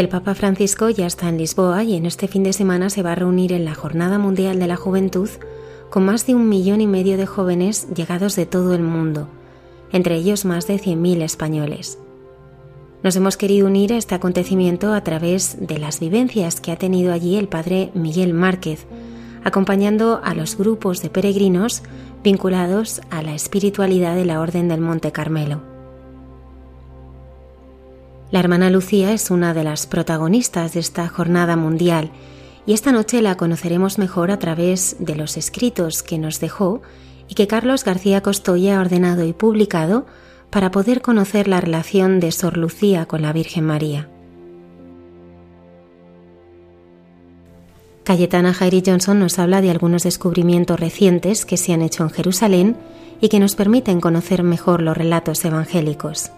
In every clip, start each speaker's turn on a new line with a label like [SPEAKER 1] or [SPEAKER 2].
[SPEAKER 1] El Papa Francisco ya está en Lisboa y en este fin de semana se va a reunir en la Jornada Mundial de la Juventud con más de un millón y medio de jóvenes llegados de todo el mundo, entre ellos más de 100.000 españoles. Nos hemos querido unir a este acontecimiento a través de las vivencias que ha tenido allí el padre Miguel Márquez, acompañando a los grupos de peregrinos vinculados a la espiritualidad de la Orden del Monte Carmelo. La hermana Lucía es una de las protagonistas de esta jornada mundial y esta noche la conoceremos mejor a través de los escritos que nos dejó y que Carlos García Costoya ha ordenado y publicado para poder conocer la relación de Sor Lucía con la Virgen María. Cayetana Jairi Johnson nos habla de algunos descubrimientos recientes que se han hecho en Jerusalén y que nos permiten conocer mejor los relatos evangélicos.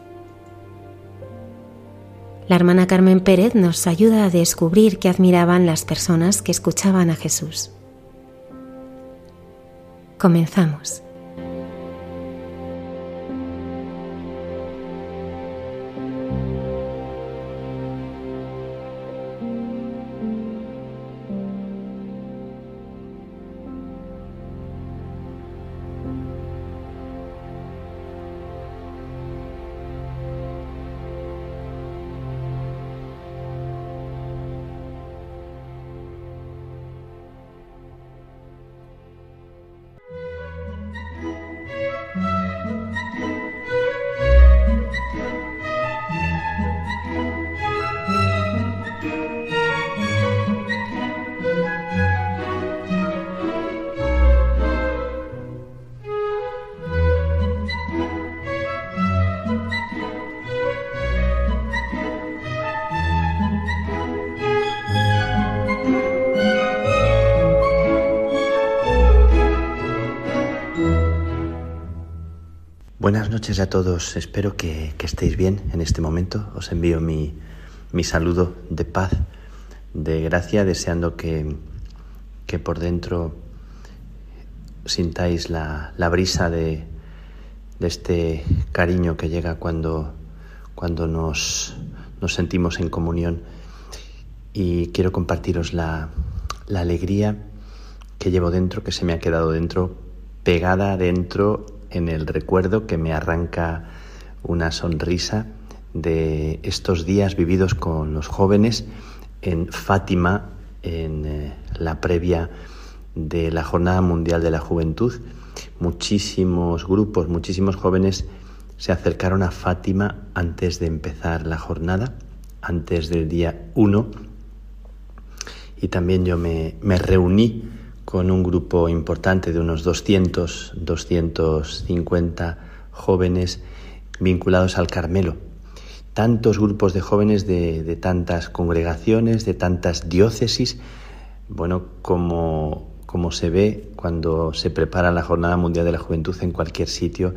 [SPEAKER 1] La hermana Carmen Pérez nos ayuda a descubrir qué admiraban las personas que escuchaban a Jesús. Comenzamos.
[SPEAKER 2] Noches a todos, espero que, estéis bien en este momento. Os envío mi, saludo de paz, de gracia, deseando que, que por dentro sintáis la, brisa de, este cariño que llega cuando, cuando nos, nos, sentimos en comunión. Y quiero compartiros la, la alegría que llevo dentro, que se me ha quedado dentro, pegada dentro en el recuerdo que me arranca una sonrisa de estos días vividos con los jóvenes en Fátima, en eh, la previa de la Jornada Mundial de la Juventud. Muchísimos grupos, muchísimos jóvenes se acercaron a Fátima antes de empezar la jornada, antes del día 1, y también yo me, me reuní con un grupo importante de unos 200, 250 jóvenes vinculados al Carmelo. Tantos grupos de jóvenes de, tantas congregaciones, de tantas diócesis, bueno, como, como se ve cuando se prepara la Jornada Mundial de la Juventud en cualquier sitio,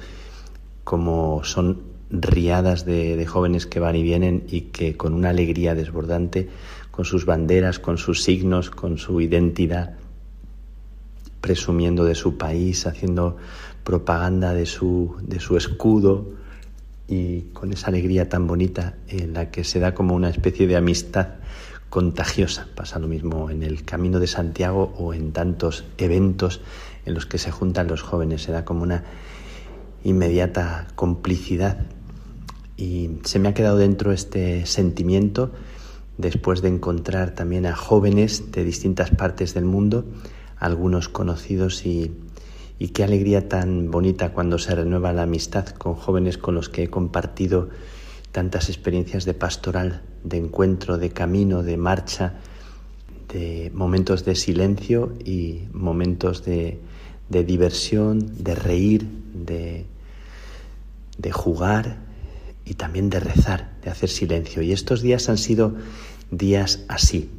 [SPEAKER 2] como son riadas de, de, jóvenes que van y vienen y que con una alegría desbordante, con sus banderas, con sus signos, con su identidad, presumiendo de su país, haciendo propaganda de su, de su escudo y con esa alegría tan bonita en la que se da como una especie de amistad contagiosa. Pasa lo mismo en el Camino de Santiago o en tantos eventos en los que se juntan los jóvenes. Se da como una inmediata complicidad. Y se me ha quedado dentro este sentimiento después de encontrar también a jóvenes de distintas partes del mundo, algunos conocidos y, qué alegría tan bonita cuando se renueva la amistad con jóvenes con los que he compartido tantas experiencias de pastoral, de encuentro, de camino, de marcha, de momentos de silencio y momentos de, diversión, de reír, de, de jugar y también de rezar, de hacer silencio. Y estos días han sido días así,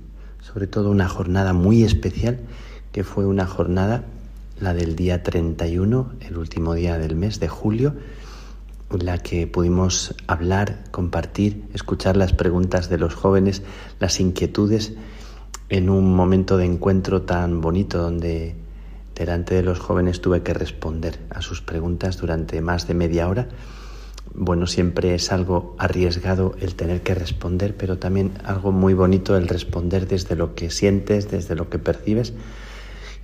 [SPEAKER 2] sobre todo una jornada muy especial, que fue una jornada, la del día 31, el último día del mes de julio, la que pudimos hablar, compartir, escuchar las preguntas de los jóvenes, las inquietudes en un momento de encuentro tan bonito donde delante de los jóvenes tuve que responder a sus preguntas durante más de media hora. Bueno, siempre es algo arriesgado el tener que responder, pero también algo muy bonito el responder desde lo que sientes, desde lo que percibes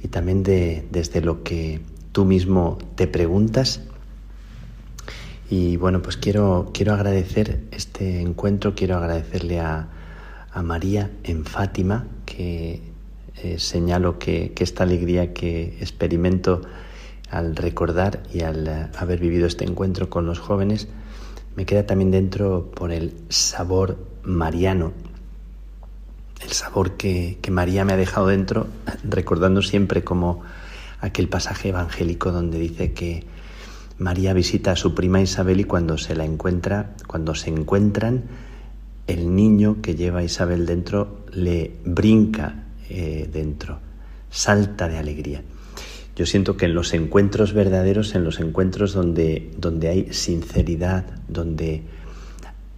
[SPEAKER 2] y también de, desde lo que tú mismo te preguntas. Y bueno, pues quiero, quiero agradecer este encuentro, quiero agradecerle a, María en Fátima, que eh, señalo que, esta alegría que experimento al recordar y al eh, haber vivido este encuentro con los jóvenes, me queda también dentro por el sabor mariano, el sabor que, que María me ha dejado dentro, recordando siempre como aquel pasaje evangélico donde dice que María visita a su prima Isabel y cuando se la encuentra, cuando se encuentran, el niño que lleva a Isabel dentro le brinca eh, dentro, salta de alegría. Yo siento que en los encuentros verdaderos, en los encuentros donde, donde hay sinceridad, donde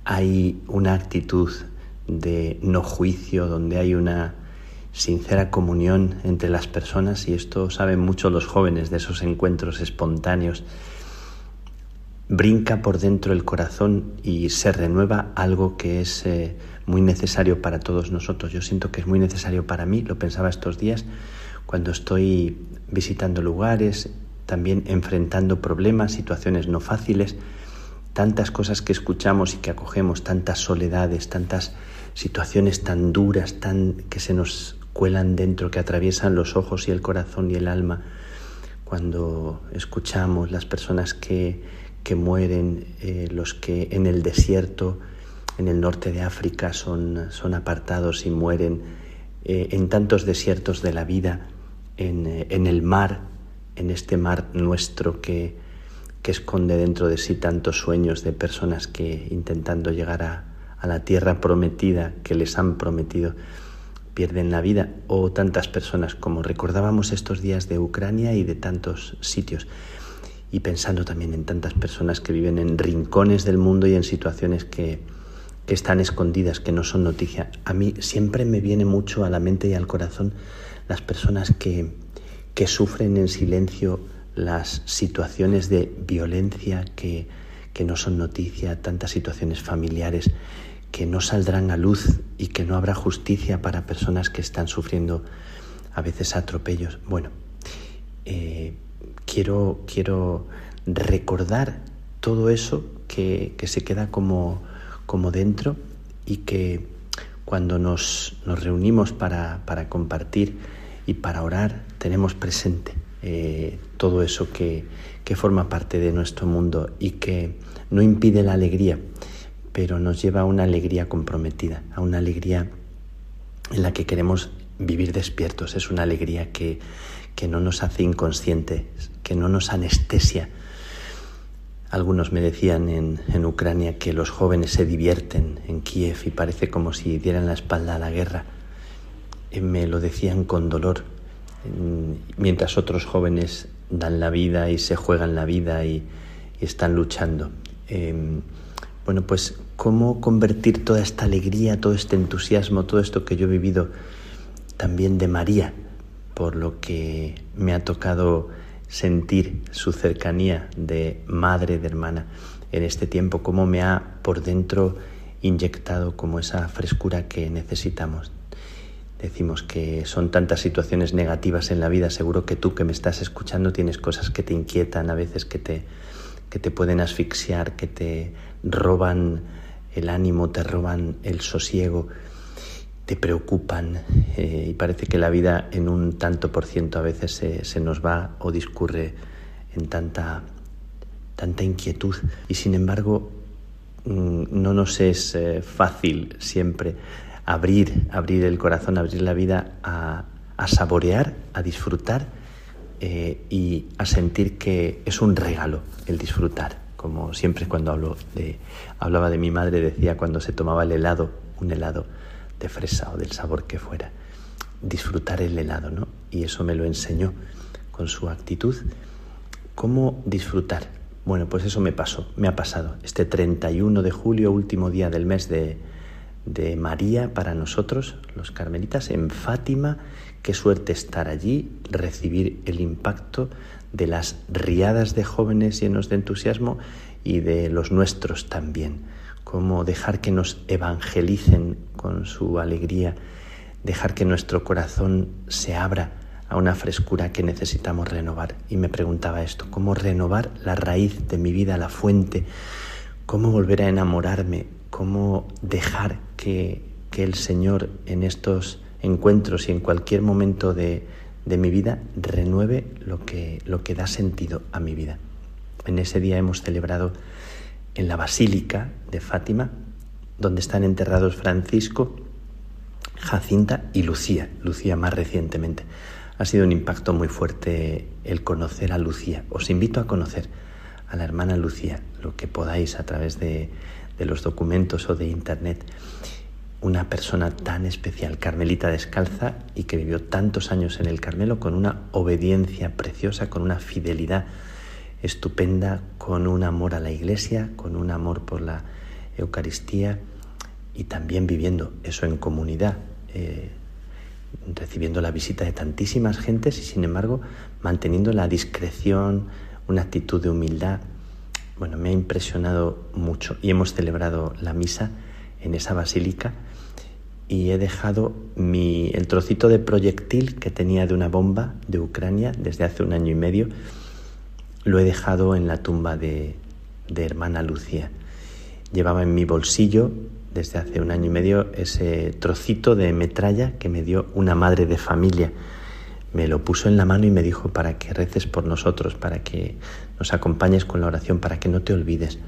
[SPEAKER 2] hay una actitud de no juicio, donde hay una sincera comunión entre las personas, y esto saben mucho los jóvenes de esos encuentros espontáneos, brinca por dentro el corazón y se renueva algo que es eh, muy necesario para todos nosotros. Yo siento que es muy necesario para mí, lo pensaba estos días, cuando estoy visitando lugares, también enfrentando problemas, situaciones no fáciles, tantas cosas que escuchamos y que acogemos, tantas soledades, tantas situaciones tan duras, tan que se nos cuelan dentro, que atraviesan los ojos y el corazón y el alma, cuando escuchamos las personas que que mueren, eh, los que en el desierto, en el norte de África, son, son apartados y mueren, eh, en tantos desiertos de la vida, en, eh, en, el mar, en este mar nuestro que, que, esconde dentro de sí tantos sueños de personas que intentando llegar a, a la tierra prometida que les han prometido, pierden la vida, o tantas personas como recordábamos estos días de Ucrania y de tantos sitios. Y pensando también en tantas personas que viven en rincones del mundo y en situaciones que, que están escondidas, que no son noticia. A mí siempre me viene mucho a la mente y al corazón las personas que, que sufren en silencio las situaciones de violencia que, que no son noticia, tantas situaciones familiares que no saldrán a luz y que no habrá justicia para personas que están sufriendo a veces atropellos. Bueno, eh, quiero, quiero recordar todo eso que, se queda como, como, dentro y que cuando nos, nos reunimos para, para, compartir y para orar tenemos presente eh, todo eso que, que forma parte de nuestro mundo y que no impide la alegría, pero nos lleva a una alegría comprometida, a una alegría en la que queremos vivir despiertos. Es una alegría que, que no nos hace inconscientes, que no nos anestesia. Algunos me decían en, Ucrania que los jóvenes se divierten en Kiev y parece como si dieran la espalda a la guerra. me lo decían con dolor mientras otros jóvenes dan la vida y se juegan la vida y, están luchando. Em, bueno, pues cómo convertir toda esta alegría, todo este entusiasmo, todo esto que yo he vivido también de María, por lo que me ha tocado sentir su cercanía de madre, de hermana en este tiempo, cómo me ha por dentro inyectado como esa frescura que necesitamos. Decimos que son tantas situaciones negativas en la vida, seguro que tú que me estás escuchando tienes cosas que te inquietan, a veces que te, que te pueden asfixiar, que te roban el ánimo, te roban el sosiego, te preocupan eh, y parece que la vida en un tanto por ciento a veces se, nos va o discurre en tanta, tanta inquietud y sin embargo mm, no nos es eh, fácil siempre abrir, abrir el corazón, abrir la vida a, saborear, a disfrutar eh, y a sentir que es un regalo el disfrutar. Como siempre cuando de, hablaba de mi madre, decía cuando se tomaba el helado, un helado de fresa o del sabor que fuera, disfrutar el helado, ¿no? Y eso me lo enseñó con su actitud. ¿Cómo disfrutar? Bueno, pues eso me pasó, me ha pasado. Este 31 de julio, último día del mes de, de María para nosotros, los carmelitas, en Fátima. Qué suerte estar allí, recibir el impacto de las riadas de jóvenes llenos de entusiasmo y de los nuestros también. Cómo dejar que nos evangelicen con su alegría, dejar que nuestro corazón se abra a una frescura que necesitamos renovar. Y me preguntaba esto, ¿cómo renovar la raíz de mi vida, la fuente? ¿Cómo volver a enamorarme cómo dejar que, el Señor en estos encuentros y en cualquier momento de, mi vida renueve lo que, lo que da sentido a mi vida. En ese día hemos celebrado en la Basílica de Fátima, donde están enterrados Francisco, Jacinta y Lucía, Lucía más recientemente. Ha sido un impacto muy fuerte el conocer a Lucía. Os invito a conocer a la hermana Lucía, lo que podáis a través de, de los documentos o de Internet, una persona tan especial, Carmelita descalza, y que vivió tantos años en el Carmelo con una obediencia preciosa, con una fidelidad estupenda, con un amor a la iglesia, con un amor por la Eucaristía y también viviendo eso en comunidad, eh, recibiendo la visita de tantísimas gentes y sin embargo manteniendo la discreción, una actitud de humildad. Bueno, me ha impresionado mucho. Y hemos celebrado la misa en esa basílica y he dejado mi, el trocito de proyectil que tenía de una bomba de Ucrania desde hace un año y medio, lo he dejado en la tumba de, de hermana Lucía. Llevaba en mi bolsillo desde hace un año y medio ese trocito de metralla que me dio una madre de familia me lo puso en la mano y me dijo para que reces por nosotros, para que nos acompañes con la oración, para que no te olvides.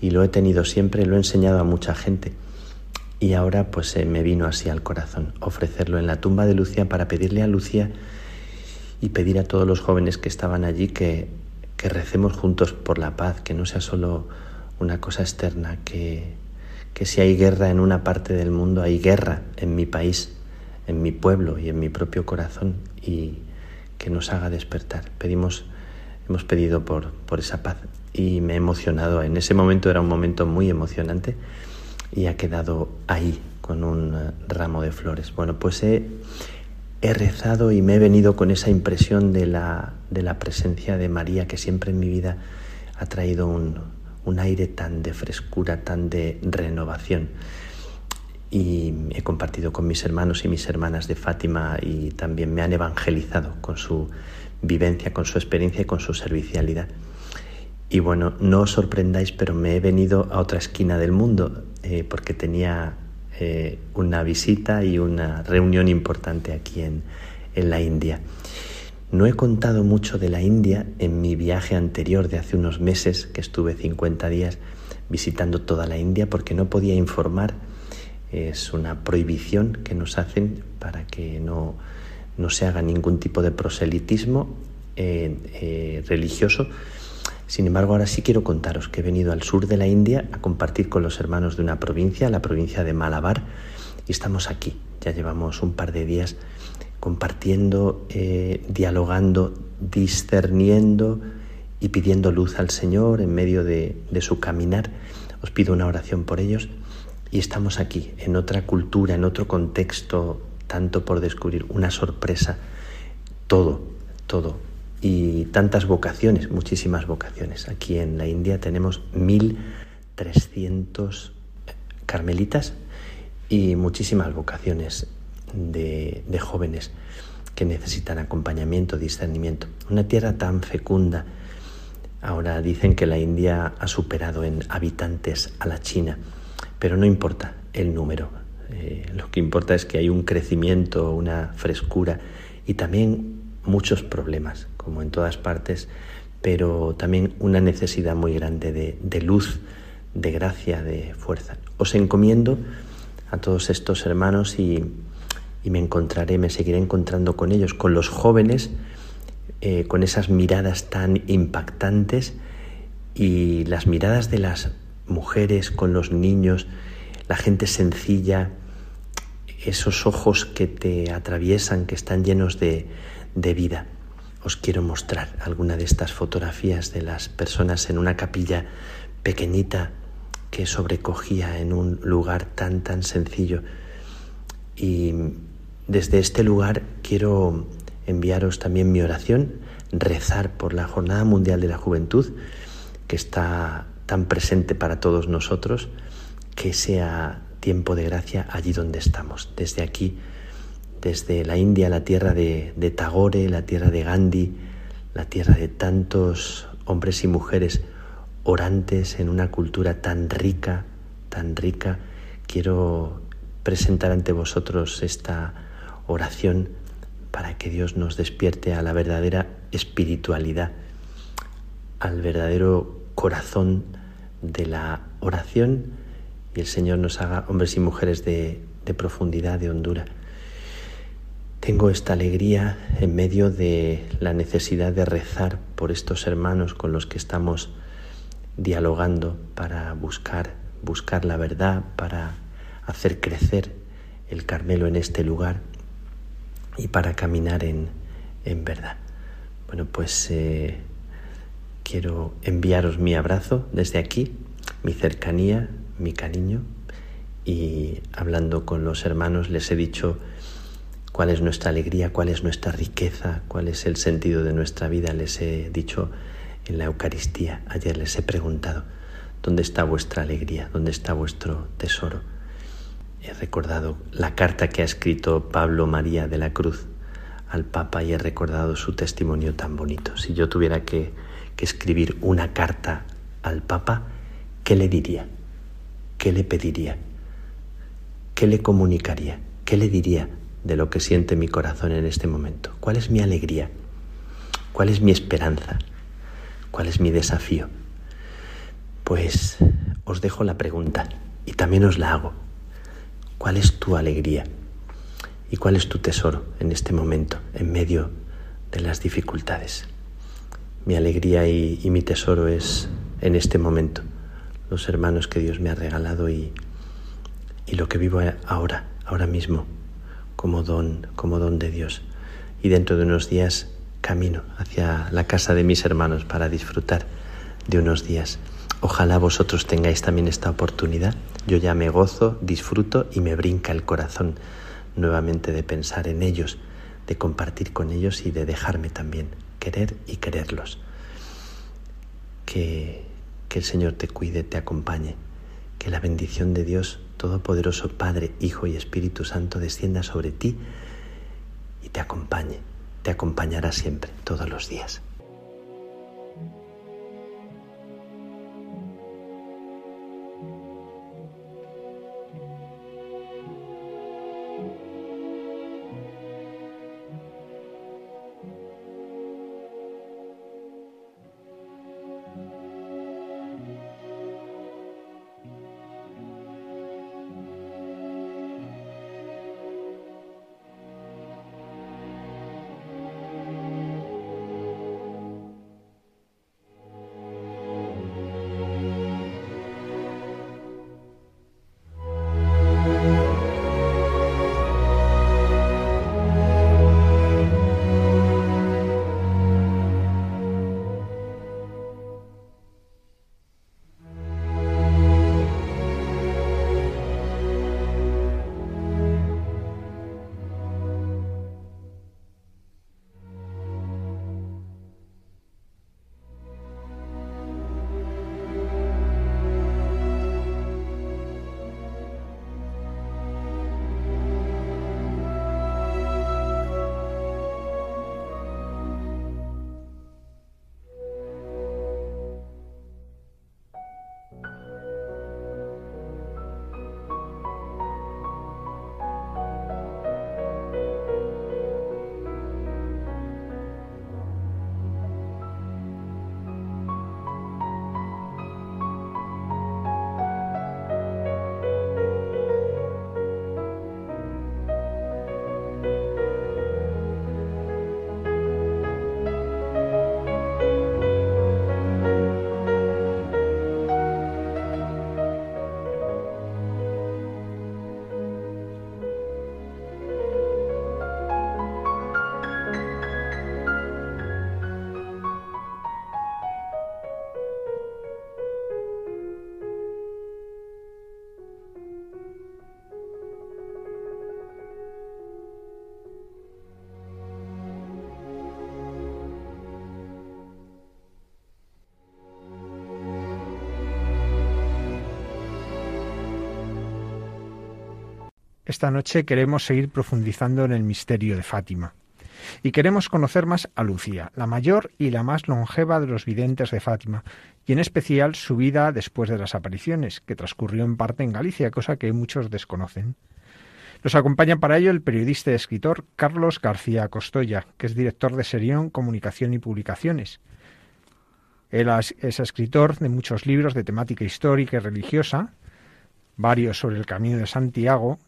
[SPEAKER 2] Y lo he tenido siempre, lo he enseñado a mucha gente. Y ahora pues me vino así al corazón, ofrecerlo en la tumba de Lucía para pedirle a Lucía y pedir a todos los jóvenes que estaban allí que, que recemos juntos por la paz, que no sea solo una cosa externa, que, que si hay guerra en una parte del mundo, hay guerra en mi país, en mi pueblo y en mi propio corazón y que nos haga despertar. Pedimos, hemos pedido por, por esa paz y me he emocionado. En ese momento era un momento muy emocionante y ha quedado ahí con un eh, ramo de flores. Bueno, pues he, rezado y me he venido con esa impresión de la, de la presencia de María que siempre en mi vida ha traído un, un aire tan de frescura, tan de renovación y he compartido con mis hermanos y mis hermanas de Fátima y también me han evangelizado con su vivencia, con su experiencia y con su servicialidad. Y bueno, no os sorprendáis, pero me he venido a otra esquina del mundo eh, porque tenía eh, una visita y una reunión importante aquí en, en la India. No he contado mucho de la India en mi viaje anterior de hace unos meses, que estuve 50 días visitando toda la India, porque no podía informar es una prohibición que nos hacen para que no, se haga ningún tipo de proselitismo eh, religioso. Sin embargo, ahora sí quiero contaros que he venido al sur de la India a compartir con los hermanos de una provincia, la provincia de Malabar, y estamos aquí. Ya llevamos un par de días compartiendo, eh, dialogando, discerniendo y pidiendo luz al Señor en medio de, de su caminar. Os pido una oración por ellos y estamos aquí, en otra cultura, en otro contexto, tanto por descubrir, una sorpresa, todo, todo. Y tantas vocaciones, muchísimas vocaciones. Aquí en la India tenemos 1.300 carmelitas y muchísimas vocaciones de, de jóvenes que necesitan acompañamiento, discernimiento. Una tierra tan fecunda. Ahora dicen que la India ha superado en habitantes a la China, pero no importa el número. Eh, lo que importa es que hay un crecimiento, una frescura y también muchos problemas, como en todas partes, pero también una necesidad muy grande de, luz, de gracia, de fuerza. Os encomiendo a todos estos hermanos y, y me encontraré, me seguiré encontrando con ellos, con los jóvenes, eh, con esas miradas tan impactantes y las miradas de las mujeres con los niños, la gente sencilla, esos ojos que te atraviesan, que están llenos de, de vida. Os quiero mostrar alguna de estas fotografías de las personas en una capilla pequeñita que sobrecogía en un lugar tan tan sencillo y desde este lugar quiero enviaros también mi oración, rezar por la Jornada Mundial de la Juventud, que está tan presente para todos nosotros, que sea tiempo de gracia allí donde estamos, desde aquí, desde la India, la tierra de, Tagore, la tierra de Gandhi, la tierra de tantos hombres y mujeres orantes en una cultura tan rica, tan rica, quiero presentar ante vosotros esta oración para que Dios nos despierte a la verdadera espiritualidad, al verdadero corazón de la oración y el Señor nos haga hombres y mujeres de, de profundidad, de hondura. Tengo esta alegría en medio de la necesidad de rezar por estos hermanos con los que estamos dialogando para buscar, buscar la verdad, para hacer crecer el Carmelo en este lugar y para caminar en, en verdad. Bueno, pues eh, quiero enviaros mi abrazo desde aquí, mi cercanía, mi cariño y hablando con los hermanos les he dicho cuál es nuestra alegría, cuál es nuestra riqueza, cuál es el sentido de nuestra vida. Les he dicho en la Eucaristía, ayer les he preguntado, ¿dónde está vuestra alegría? ¿Dónde está vuestro tesoro? He recordado la carta que ha escrito Pablo María de la Cruz al Papa y he recordado su testimonio tan bonito. Si yo tuviera que, que escribir una carta al Papa, ¿qué le diría? ¿Qué le pediría? ¿Qué le comunicaría? ¿Qué le diría de lo que siente mi corazón en este momento? ¿Cuál es mi alegría? ¿Cuál es mi esperanza? ¿Cuál es mi desafío? Pues os dejo la pregunta y también os la hago. ¿Cuál es tu alegría? ¿Y cuál es tu tesoro en este momento, en medio de las dificultades? Mi alegría y, mi tesoro es en este momento los hermanos que Dios me ha regalado y, y lo que vivo ahora, ahora mismo, como don, como don de Dios. Y dentro de unos días camino hacia la casa de mis hermanos para disfrutar de unos días. Ojalá vosotros tengáis también esta oportunidad yo ya me gozo, disfruto y me brinca el corazón nuevamente de pensar en ellos, de compartir con ellos y de dejarme también querer y quererlos. Que, que el Señor te cuide, te acompañe, que la bendición de Dios Todopoderoso, Padre, Hijo y Espíritu Santo descienda sobre ti y te acompañe, te acompañará siempre, todos los días.
[SPEAKER 3] Esta noche queremos seguir profundizando en el misterio de Fátima. Y queremos conocer más a Lucía, la mayor y la más longeva de los videntes de Fátima, y en especial su vida después de las apariciones, que transcurrió en parte en Galicia, cosa que muchos desconocen. Nos acompaña para ello el periodista y escritor Carlos García Costoya, que es director de Serión Comunicación y Publicaciones. Él es escritor de muchos libros de temática histórica y religiosa, varios sobre el Camino de Santiago,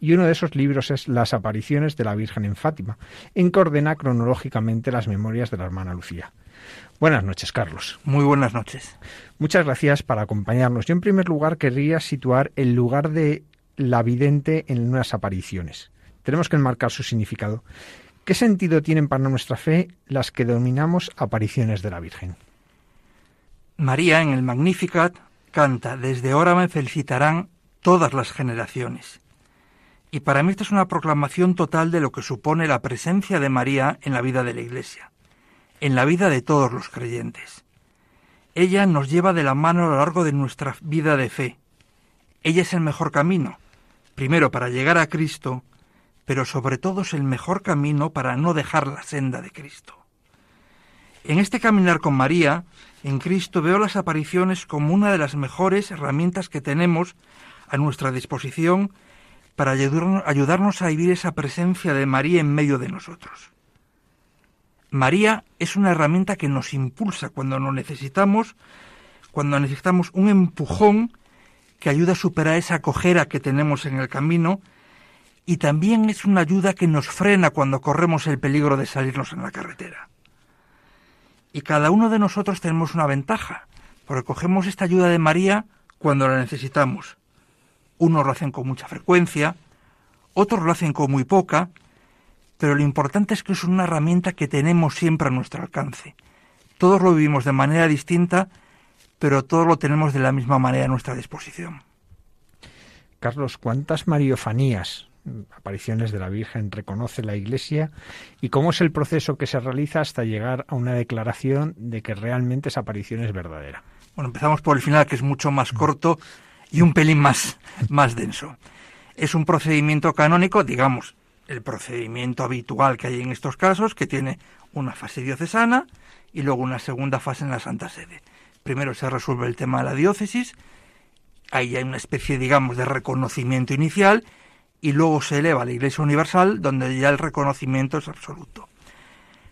[SPEAKER 3] y uno de esos libros es Las apariciones de la Virgen en Fátima, en que ordena cronológicamente las memorias de la hermana Lucía. Buenas noches, Carlos.
[SPEAKER 4] Muy buenas noches.
[SPEAKER 3] Muchas gracias por acompañarnos. Yo, en primer lugar, querría situar el lugar de la vidente en unas apariciones. Tenemos que enmarcar su significado. ¿Qué sentido tienen para nuestra fe las que denominamos apariciones de la Virgen?
[SPEAKER 4] María en el Magnificat canta, desde ahora me felicitarán todas las generaciones. Y para mí esta es una proclamación total de lo que supone la presencia de María en la vida de la Iglesia, en la vida de todos los creyentes. Ella nos lleva de la mano a lo largo de nuestra vida de fe. Ella es el mejor camino, primero para llegar a Cristo, pero sobre todo es el mejor camino para no dejar la senda de Cristo. En este caminar con María, en Cristo veo las apariciones como una de las mejores herramientas que tenemos a nuestra disposición para ayudarnos a vivir esa presencia de María en medio de nosotros. María es una herramienta que nos impulsa cuando lo necesitamos, cuando necesitamos un empujón que ayuda a superar esa cojera que tenemos en el camino y también es una ayuda que nos frena cuando corremos el peligro de salirnos en la carretera. Y cada uno de nosotros tenemos una ventaja, porque cogemos esta ayuda de María cuando la necesitamos. Unos lo hacen con mucha frecuencia, otros lo hacen con muy poca, pero lo importante es que es una herramienta que tenemos siempre a nuestro alcance. Todos lo vivimos de manera distinta pero todo lo tenemos de la misma manera a nuestra disposición.
[SPEAKER 3] Carlos, ¿cuántas mariofanías, apariciones de la Virgen, reconoce la Iglesia y cómo es el proceso que se realiza hasta llegar a una declaración de que realmente esa aparición es verdadera?
[SPEAKER 4] Bueno, empezamos por el final, que es mucho más corto y un pelín más, más denso. Es un procedimiento canónico, digamos, el procedimiento habitual que hay en estos casos, que tiene una fase diocesana y luego una segunda fase en la Santa Sede. Primero se resuelve el tema de la diócesis, ahí hay una especie, digamos, de reconocimiento inicial, y luego se eleva a la Iglesia Universal, donde ya el reconocimiento es absoluto.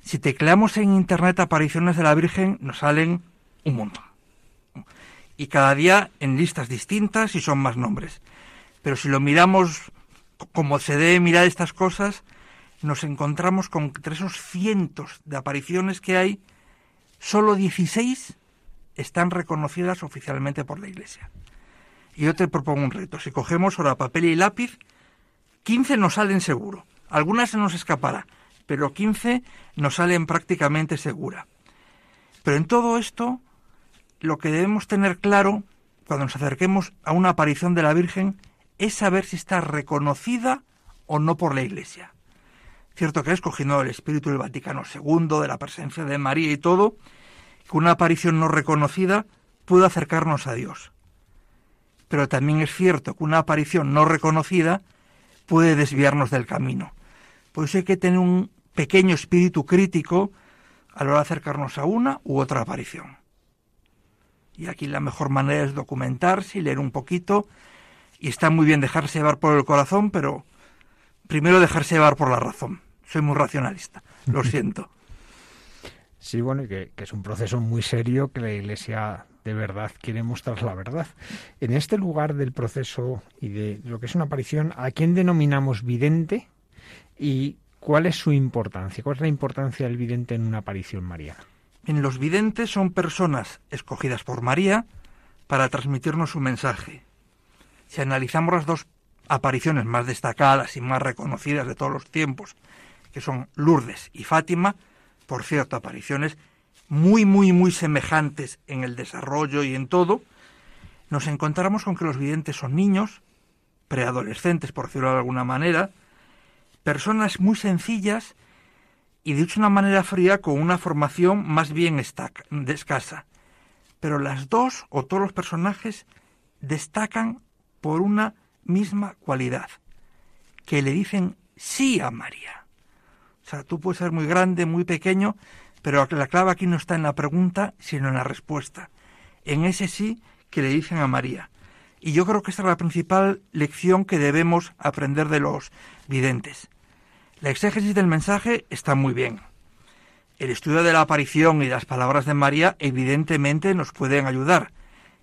[SPEAKER 4] Si tecleamos en Internet apariciones de la Virgen, nos salen un montón. Y cada día en listas distintas y son más nombres. Pero si lo miramos como se debe mirar estas cosas, nos encontramos con entre esos cientos de apariciones que hay, solo 16 están reconocidas oficialmente por la Iglesia. Y yo te propongo un reto. Si cogemos ahora papel y lápiz, 15 nos salen seguro. Algunas se nos escapará, pero 15 nos salen prácticamente segura. Pero en todo esto, lo que debemos tener claro cuando nos acerquemos a una aparición de la Virgen es saber si está reconocida o no por la Iglesia. Cierto que es cogiendo el espíritu del Vaticano II, de la presencia de María y todo, que una aparición no reconocida puede acercarnos a Dios. Pero también es cierto que una aparición no reconocida puede desviarnos del camino. Por eso hay que tener un pequeño espíritu crítico a la hora de acercarnos a una u otra aparición. Y aquí la mejor manera es documentarse y leer un poquito. Y está muy bien dejarse llevar por el corazón, pero primero dejarse llevar por la razón. Soy muy racionalista, lo siento.
[SPEAKER 3] Sí, bueno, y que, es un proceso muy serio que la Iglesia de verdad quiere mostrar la verdad. En este lugar del proceso y de lo que es una aparición, ¿a quién denominamos vidente y cuál es su importancia? ¿Cuál es la importancia del vidente en una aparición mariana?
[SPEAKER 4] Los videntes son personas escogidas por María para transmitirnos su mensaje. Si analizamos las dos apariciones más destacadas y más reconocidas de todos los tiempos, que son Lourdes y Fátima, por cierto, apariciones muy, muy, muy semejantes en el desarrollo y en todo, nos encontramos con que los videntes son niños, preadolescentes, por decirlo de alguna manera, personas muy sencillas y dicho de una manera fría con una formación más bien escasa. Pero las dos o todos los personajes destacan por una misma cualidad. que le dicen sí a María. O sea, tú puedes ser muy grande, muy pequeño, pero la clave aquí no está en la pregunta, sino en la respuesta. En ese sí que le dicen a María. Y yo creo que esta es la principal lección que debemos aprender de los videntes. La exégesis del mensaje está muy bien. El estudio de la aparición y las palabras de María evidentemente nos pueden ayudar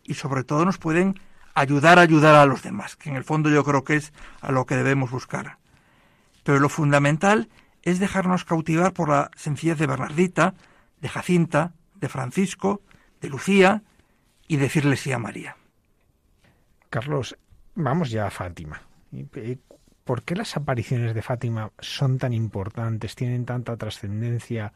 [SPEAKER 4] y sobre todo nos pueden ayudar a ayudar a los demás, que en el fondo yo creo que es a lo que debemos buscar. Pero lo fundamental es dejarnos cautivar por la sencillez de Bernardita, de Jacinta, de Francisco, de Lucía y decirle sí a María.
[SPEAKER 3] Carlos, vamos ya a Fátima. ¿Por qué las apariciones de Fátima son tan importantes, tienen tanta trascendencia?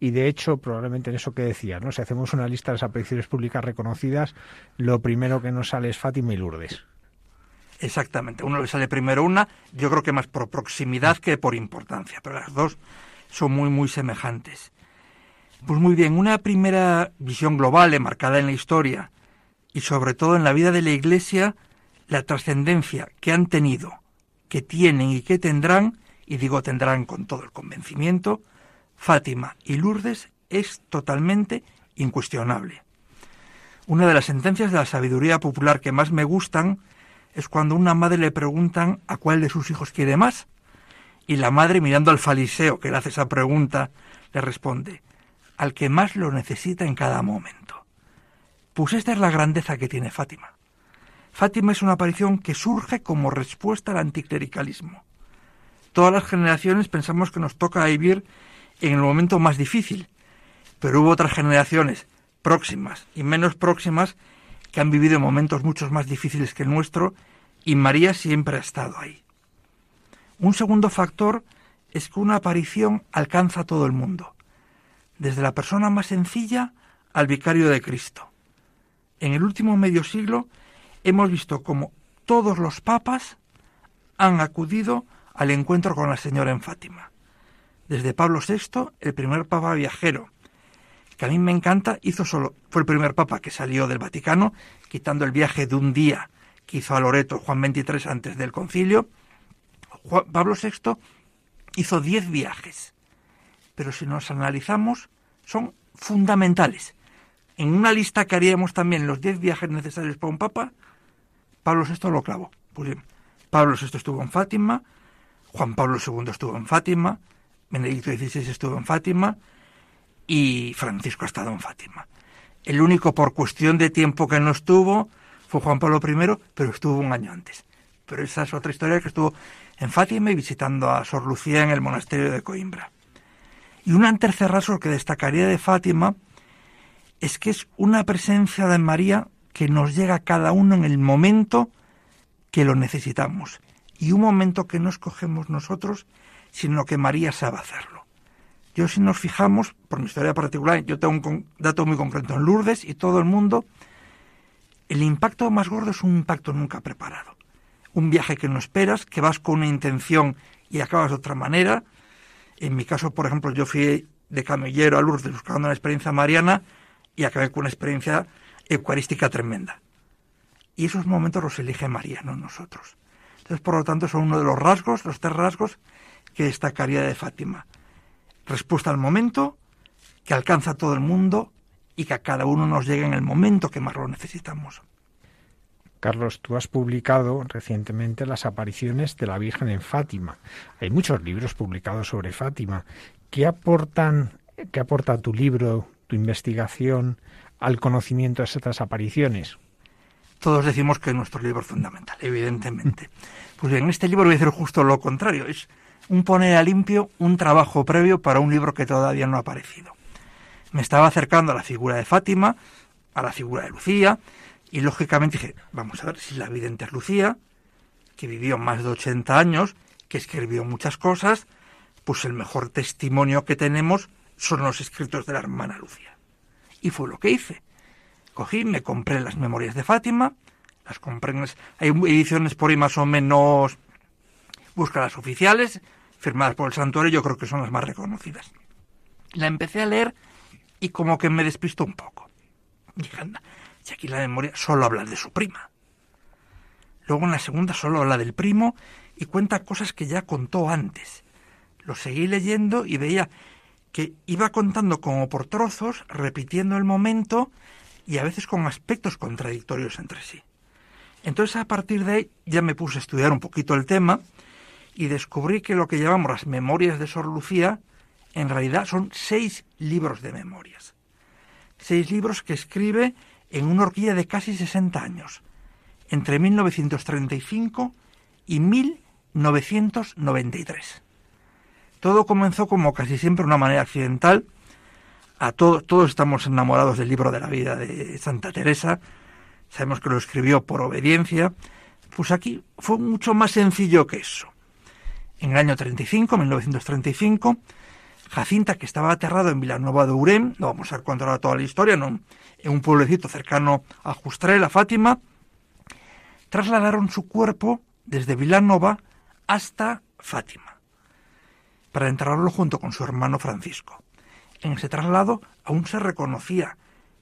[SPEAKER 3] Y de hecho, probablemente en eso que decías, ¿no? Si hacemos una lista de las apariciones públicas reconocidas, lo primero que nos sale es Fátima y Lourdes.
[SPEAKER 4] Exactamente, uno le sale primero una, yo creo que más por proximidad que por importancia, pero las dos son muy, muy semejantes. Pues muy bien, una primera visión global enmarcada en la historia y sobre todo en la vida de la Iglesia, la trascendencia que han tenido, que tienen y que tendrán, y digo tendrán con todo el convencimiento, Fátima y Lourdes es totalmente incuestionable. Una de las sentencias de la sabiduría popular que más me gustan es cuando una madre le preguntan a cuál de sus hijos quiere más. Y la madre, mirando al fariseo que le hace esa pregunta, le responde, al que más lo necesita en cada momento. Pues esta es la grandeza que tiene Fátima. Fátima es una aparición que surge como respuesta al anticlericalismo. Todas las generaciones pensamos que nos toca vivir en el momento más difícil, pero hubo otras generaciones próximas y menos próximas que han vivido momentos muchos más difíciles que el nuestro y María siempre ha estado ahí. Un segundo factor es que una aparición alcanza a todo el mundo, desde la persona más sencilla al vicario de Cristo. En el último medio siglo hemos visto cómo todos los papas han acudido al encuentro con la Señora en Fátima. Desde Pablo VI, el primer papa viajero, que a mí me encanta, hizo solo, fue el primer papa que salió del Vaticano, quitando el viaje de un día que hizo a Loreto Juan XXIII antes del concilio. Pablo VI hizo diez viajes, pero si nos analizamos, son fundamentales. En una lista que haríamos también los diez viajes necesarios para un papa, Pablo VI lo clavó. Pues Pablo VI estuvo en Fátima, Juan Pablo II estuvo en Fátima, Benedicto XVI estuvo en Fátima, y Francisco ha estado en Fátima. El único por cuestión de tiempo que no estuvo fue Juan Pablo I, pero estuvo un año antes. Pero esa es otra historia que estuvo en Fátima y visitando a Sor Lucía en el monasterio de Coimbra. Y un tercer rasgo que destacaría de Fátima es que es una presencia de María que nos llega a cada uno en el momento que lo necesitamos. Y un momento que no escogemos nosotros, sino que María sabe hacerlo. Yo si nos fijamos, por mi historia particular, yo tengo un dato muy concreto en Lourdes y todo el mundo, el impacto más gordo es un impacto nunca preparado. Un viaje que no esperas, que vas con una intención y acabas de otra manera. En mi caso, por ejemplo, yo fui de camellero a Lourdes buscando una experiencia mariana y acabé con una experiencia eucarística tremenda. Y esos momentos los elige María, no nosotros. Entonces, por lo tanto, son uno de los rasgos, los tres rasgos que destacaría de Fátima respuesta al momento, que alcanza a todo el mundo y que a cada uno nos llegue en el momento que más lo necesitamos.
[SPEAKER 3] Carlos, tú has publicado recientemente las apariciones de la Virgen en Fátima. Hay muchos libros publicados sobre Fátima. ¿Qué aportan, qué aporta tu libro, tu investigación al conocimiento de estas apariciones?
[SPEAKER 4] Todos decimos que nuestro libro fundamental, evidentemente. Pues en este libro voy a decir justo lo contrario. Es un poner a limpio un trabajo previo para un libro que todavía no ha aparecido. Me estaba acercando a la figura de Fátima, a la figura de Lucía, y lógicamente dije, vamos a ver si la vidente es Lucía, que vivió más de 80 años, que escribió muchas cosas, pues el mejor testimonio que tenemos son los escritos de la hermana Lucía. Y fue lo que hice. Cogí, me compré las memorias de Fátima, las compré en... Hay ediciones por ahí más o menos busca las oficiales, firmadas por el santuario, yo creo que son las más reconocidas. La empecé a leer y como que me despistó un poco. Dije, anda, si aquí la memoria solo habla de su prima. Luego en la segunda solo habla del primo y cuenta cosas que ya contó antes. Lo seguí leyendo y veía que iba contando como por trozos, repitiendo el momento y a veces con aspectos contradictorios entre sí. Entonces a partir de ahí ya me puse a estudiar un poquito el tema y descubrí que lo que llamamos las memorias de Sor Lucía en realidad son seis libros de memorias. Seis libros que escribe en una horquilla de casi 60 años, entre 1935 y 1993. Todo comenzó como casi siempre de una manera accidental. A todos, todos estamos enamorados del libro de la vida de Santa Teresa. Sabemos que lo escribió por obediencia. Pues aquí fue mucho más sencillo que eso. En el año 35, 1935, Jacinta, que estaba aterrado en Villanueva de Urem, no vamos a contar toda la historia, en un pueblecito cercano a Justrel, a Fátima, trasladaron su cuerpo desde Vilanova hasta Fátima, para enterrarlo junto con su hermano Francisco. En ese traslado aún se reconocía,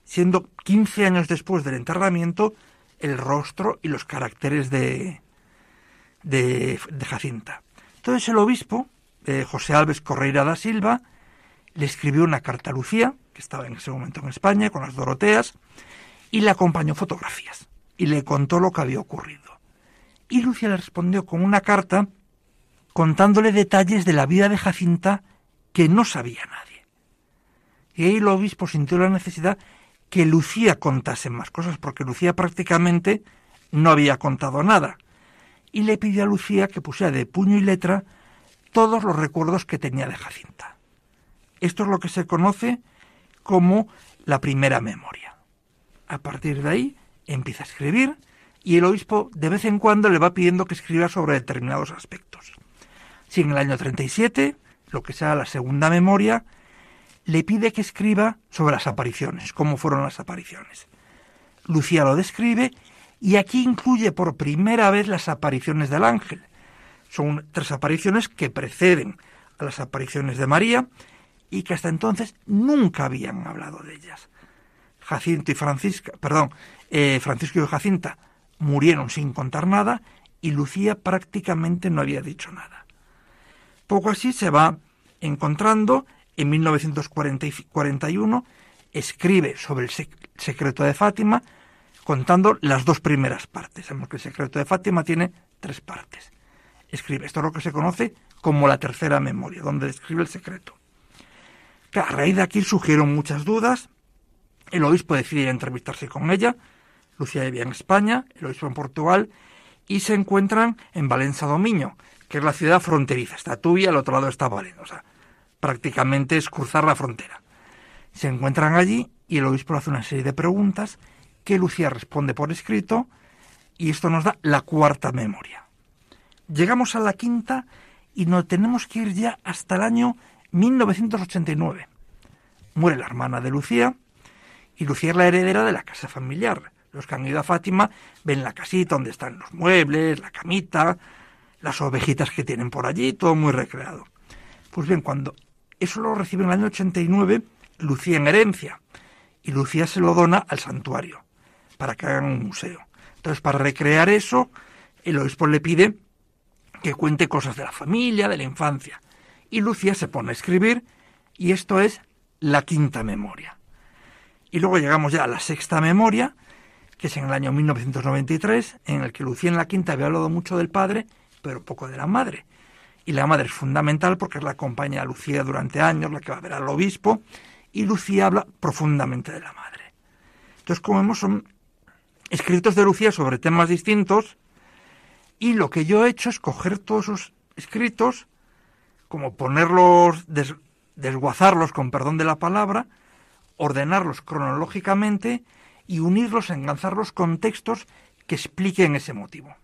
[SPEAKER 4] siendo 15 años después del enterramiento, el rostro y los caracteres de, de, Jacinta. Entonces el obispo, eh, José Alves Correira da Silva, le escribió una carta a Lucía, que estaba en ese momento en España con las Doroteas, y le acompañó fotografías y le contó lo que había ocurrido. Y Lucía le respondió con una carta contándole detalles de la vida de Jacinta que no sabía nadie. Y ahí el obispo sintió la necesidad que Lucía contase más cosas, porque Lucía prácticamente no había contado nada. Y le pidió a Lucía que pusiera de puño y letra todos los recuerdos que tenía de Jacinta. Esto es lo que se conoce como la primera memoria. A partir de ahí empieza a escribir y el obispo de vez en cuando le va pidiendo que escriba sobre determinados aspectos. Si en el año 37, lo que sea la segunda memoria, le pide que escriba sobre las apariciones, cómo fueron las apariciones. Lucía lo describe y aquí incluye por primera vez las apariciones del ángel. Son tres apariciones que preceden a las apariciones de María y que hasta entonces nunca habían hablado de ellas. Jacinto y Francisca, perdón, eh, Francisco y Jacinta murieron sin contar nada y Lucía prácticamente no había dicho nada. Poco así se va encontrando, en 1941 escribe sobre el secreto de Fátima, contando las dos primeras partes. Sabemos que el secreto de Fátima tiene tres partes. Escribe, esto es lo que se conoce como la tercera memoria, donde describe el secreto. a raíz de aquí surgieron muchas dudas, el obispo decide entrevistarse con ella, Lucía vivía en España, el obispo en Portugal, y se encuentran en Valencia Domiño, que es la ciudad fronteriza. Está Tubia, al otro lado está Valencia. O sea, prácticamente es cruzar la frontera. Se encuentran allí y el obispo hace una serie de preguntas que Lucía responde por escrito y esto nos da la cuarta memoria. Llegamos a la quinta y nos tenemos que ir ya hasta el año 1989. Muere la hermana de Lucía, y Lucía es la heredera de la casa familiar. Los que han ido a Fátima ven la casita donde están los muebles, la camita, las ovejitas que tienen por allí, todo muy recreado. Pues bien, cuando eso lo recibe en el año 89, Lucía en herencia, y Lucía se lo dona al santuario, para que hagan un museo. Entonces, para recrear eso, el obispo le pide que cuente cosas de la familia, de la infancia. Y Lucía se pone a escribir, y esto es la quinta memoria. Y luego llegamos ya a la sexta memoria, que es en el año 1993, en el que Lucía en la quinta había hablado mucho del padre, pero poco de la madre. Y la madre es fundamental porque es la acompaña a Lucía durante años, la que va a ver al obispo, y Lucía habla profundamente de la madre. Entonces, como vemos, son escritos de Lucía sobre temas distintos, y lo que yo he hecho es coger todos esos escritos, como ponerlos, desguazarlos, con perdón de la palabra, ordenarlos cronológicamente y unirlos, enganzarlos con textos que expliquen ese motivo.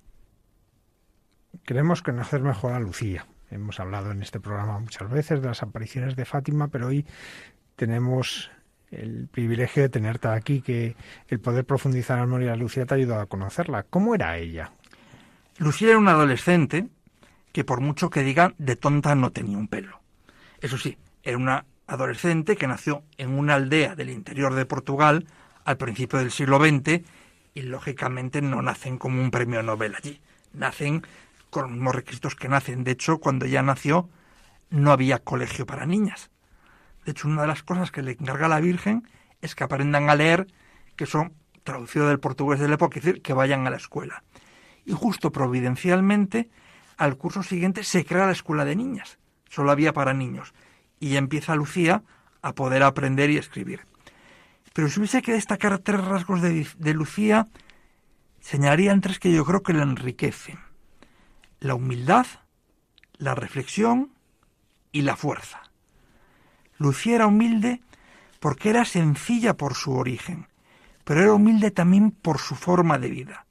[SPEAKER 3] Queremos conocer mejor a Lucía. Hemos hablado en este programa muchas veces de las apariciones de Fátima, pero hoy tenemos el privilegio de tenerte aquí, que el poder profundizar en la memoria de Lucía te ha ayudado a conocerla. ¿Cómo era ella?
[SPEAKER 4] Lucía era una adolescente que por mucho que digan, de tonta no tenía un pelo. Eso sí, era una adolescente que nació en una aldea del interior de Portugal al principio del siglo XX y lógicamente no nacen como un premio Nobel allí, nacen con los mismos requisitos que nacen. De hecho, cuando ella nació, no había colegio para niñas. De hecho, una de las cosas que le encarga a la Virgen es que aprendan a leer, que son traducido del portugués de la época, es decir, que vayan a la escuela. Y justo providencialmente, al curso siguiente se crea la escuela de niñas. Solo había para niños. Y empieza Lucía a poder aprender y escribir. Pero si hubiese que destacar tres rasgos de, de Lucía, señalarían tres que yo creo que la enriquecen. La humildad, la reflexión y la fuerza. Lucía era humilde porque era sencilla por su origen, pero era humilde también por su forma de vida.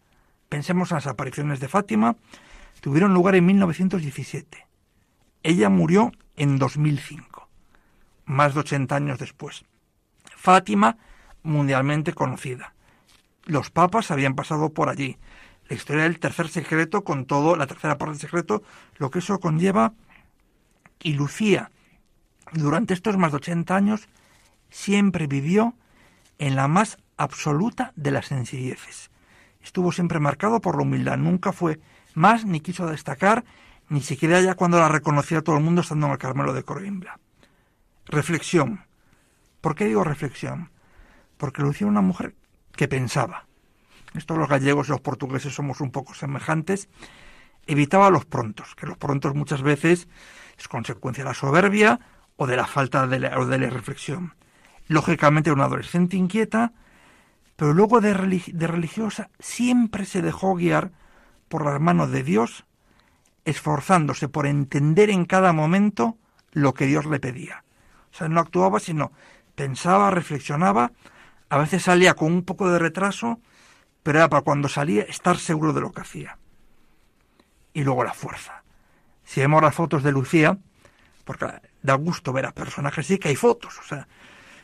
[SPEAKER 4] Pensemos en las apariciones de Fátima, tuvieron lugar en 1917. Ella murió en 2005, más de 80 años después. Fátima, mundialmente conocida. Los papas habían pasado por allí. La historia del tercer secreto, con todo, la tercera parte del secreto, lo que eso conlleva. Y Lucía, durante estos más de 80 años, siempre vivió en la más absoluta de las sencilleces. Estuvo siempre marcado por la humildad, nunca fue más ni quiso destacar, ni siquiera ya cuando la reconocía todo el mundo estando en el Carmelo de Coimbra. Reflexión. ¿Por qué digo reflexión? Porque Lucía era una mujer que pensaba. Esto los gallegos y los portugueses somos un poco semejantes. Evitaba los prontos, que los prontos muchas veces es consecuencia de la soberbia o de la falta de, la, de la reflexión. Lógicamente una adolescente inquieta, pero luego de, de religiosa siempre se dejó guiar por las manos de Dios, esforzándose por entender en cada momento lo que Dios le pedía. O sea, no actuaba, sino pensaba, reflexionaba, a veces salía con un poco de retraso, pero era para cuando salía estar seguro de lo que hacía. Y luego la fuerza. Si vemos las fotos de Lucía, porque da gusto ver a personajes, sí que hay fotos, o sea,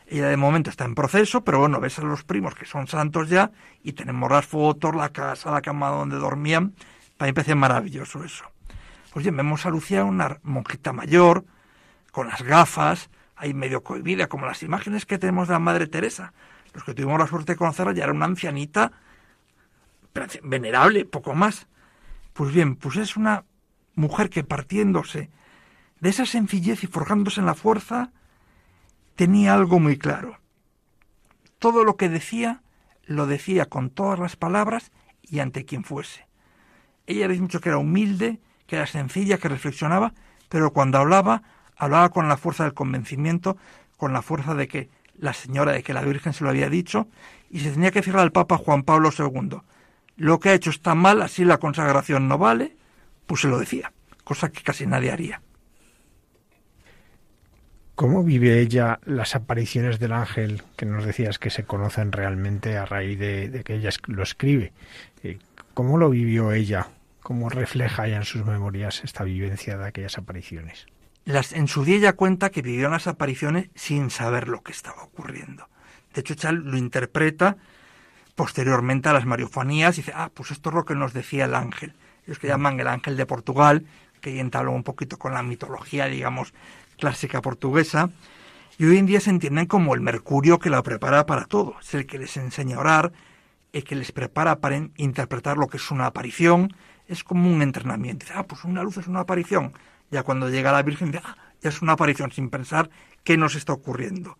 [SPEAKER 4] ella de momento está en proceso, pero bueno, ves a los primos que son santos ya y tenemos las fotos, la casa, la cama donde dormían. Para mí parece maravilloso eso. Pues bien, vemos a Lucía, una monjita mayor, con las gafas, ahí medio cohibida, como las imágenes que tenemos de la Madre Teresa. Los que tuvimos la suerte de conocerla ya era una ancianita venerable, poco más. Pues bien, pues es una mujer que partiéndose de esa sencillez y forjándose en la fuerza, tenía algo muy claro. Todo lo que decía, lo decía con todas las palabras y ante quien fuese. Ella había dicho que era humilde, que era sencilla, que reflexionaba, pero cuando hablaba, hablaba con la fuerza del convencimiento, con la fuerza de que la señora, de que la Virgen se lo había dicho, y se tenía que decir al Papa Juan Pablo II. Lo que ha hecho está mal, así la consagración no vale, pues se lo decía, cosa que casi nadie haría.
[SPEAKER 3] ¿Cómo vive ella las apariciones del ángel que nos decías que se conocen realmente a raíz de, que ella lo escribe? Eh, ¿Cómo lo vivió ella? ¿Cómo refleja ella en sus memorias esta vivencia de aquellas apariciones?
[SPEAKER 4] Las, en su día ella cuenta que vivió las apariciones sin saber lo que estaba ocurriendo. De hecho, ella lo interpreta posteriormente a las mariofonías y dice, ah, pues esto es lo que nos decía el ángel. Ellos que llaman el ángel de Portugal, que entabla un poquito con la mitología, digamos, clásica portuguesa, y hoy en día se entienden como el mercurio que la prepara para todo. Es el que les enseña a orar, el que les prepara para interpretar lo que es una aparición. Es como un entrenamiento. Dice, ah, pues una luz es una aparición. Ya cuando llega la Virgen, dice, ah, ya es una aparición, sin pensar qué nos está ocurriendo.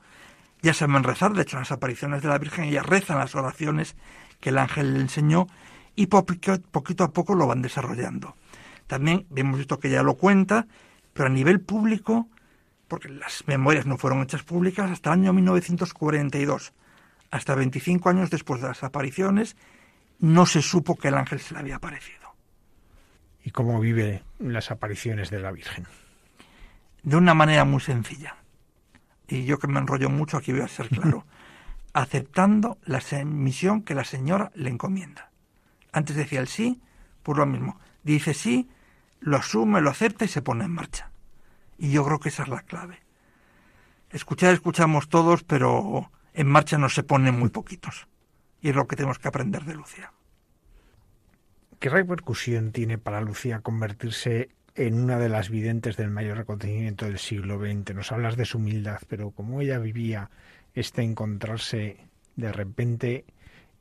[SPEAKER 4] Ya saben rezar, de hecho, en las apariciones de la Virgen, ellas rezan las oraciones que el ángel le enseñó y poquito a poco lo van desarrollando. También vemos esto que ya lo cuenta, pero a nivel público porque las memorias no fueron hechas públicas hasta el año 1942. Hasta 25 años después de las apariciones, no se supo que el ángel se le había aparecido.
[SPEAKER 3] ¿Y cómo vive las apariciones de la Virgen?
[SPEAKER 4] De una manera muy sencilla. Y yo que me enrollo mucho, aquí voy a ser claro. aceptando la misión que la señora le encomienda. Antes decía el sí, pues lo mismo. Dice sí, lo asume, lo acepta y se pone en marcha. Y yo creo que esa es la clave. Escuchar escuchamos todos, pero en marcha nos se ponen muy poquitos. Y es lo que tenemos que aprender de Lucía.
[SPEAKER 3] ¿Qué repercusión tiene para Lucía convertirse en una de las videntes del mayor acontecimiento del siglo XX? Nos hablas de su humildad, pero cómo ella vivía este encontrarse de repente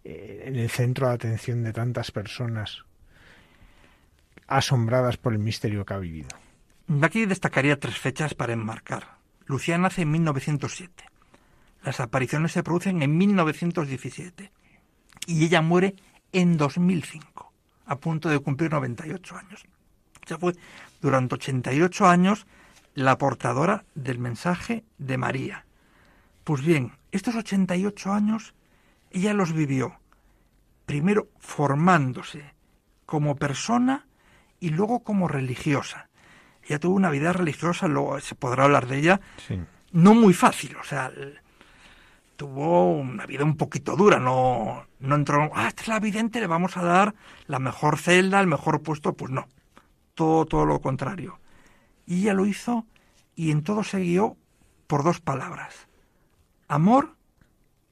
[SPEAKER 3] eh, en el centro de atención de tantas personas asombradas por el misterio que ha vivido.
[SPEAKER 4] Aquí destacaría tres fechas para enmarcar. Lucía nace en 1907. Las apariciones se producen en 1917. Y ella muere en 2005, a punto de cumplir 98 años. Ya fue durante 88 años la portadora del mensaje de María. Pues bien, estos 88 años ella los vivió, primero formándose como persona y luego como religiosa. Ella tuvo una vida religiosa, luego se podrá hablar de ella, no muy fácil, o sea, tuvo una vida un poquito dura, no, no entró, ah, esta es la vidente, le vamos a dar la mejor celda, el mejor puesto, pues no, todo, todo lo contrario. Y ella lo hizo y en todo se guió por dos palabras, amor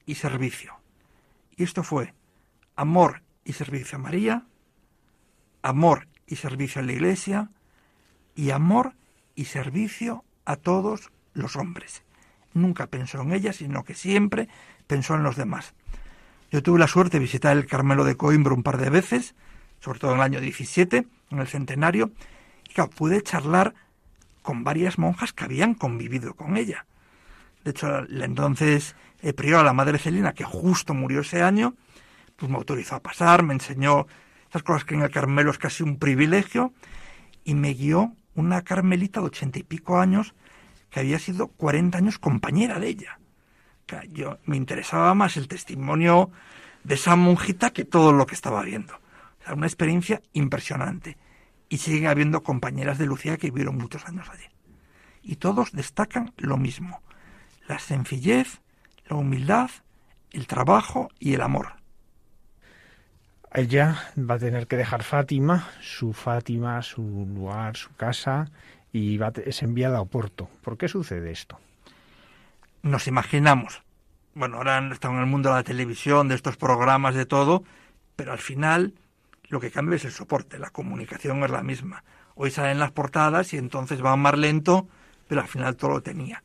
[SPEAKER 4] y servicio. Y esto fue amor y servicio a María, amor y servicio a la Iglesia, y amor y servicio a todos los hombres. Nunca pensó en ella, sino que siempre pensó en los demás. Yo tuve la suerte de visitar el Carmelo de Coimbra un par de veces, sobre todo en el año 17, en el centenario, y pude charlar con varias monjas que habían convivido con ella. De hecho, la entonces eh, priora, la madre Celina, que justo murió ese año, pues me autorizó a pasar, me enseñó esas cosas que en el Carmelo es casi un privilegio, y me guió una carmelita de ochenta y pico años que había sido cuarenta años compañera de ella. yo me interesaba más el testimonio de esa monjita que todo lo que estaba viendo. Una experiencia impresionante. Y sigue habiendo compañeras de Lucía que vivieron muchos años allí. Y todos destacan lo mismo. La sencillez, la humildad, el trabajo y el amor.
[SPEAKER 3] Ella va a tener que dejar Fátima, su Fátima, su lugar, su casa, y va es enviada a Oporto. ¿Por qué sucede esto?
[SPEAKER 4] Nos imaginamos. Bueno, ahora estamos en el mundo de la televisión, de estos programas, de todo, pero al final lo que cambia es el soporte, la comunicación es la misma. Hoy salen las portadas y entonces va más lento, pero al final todo lo tenía.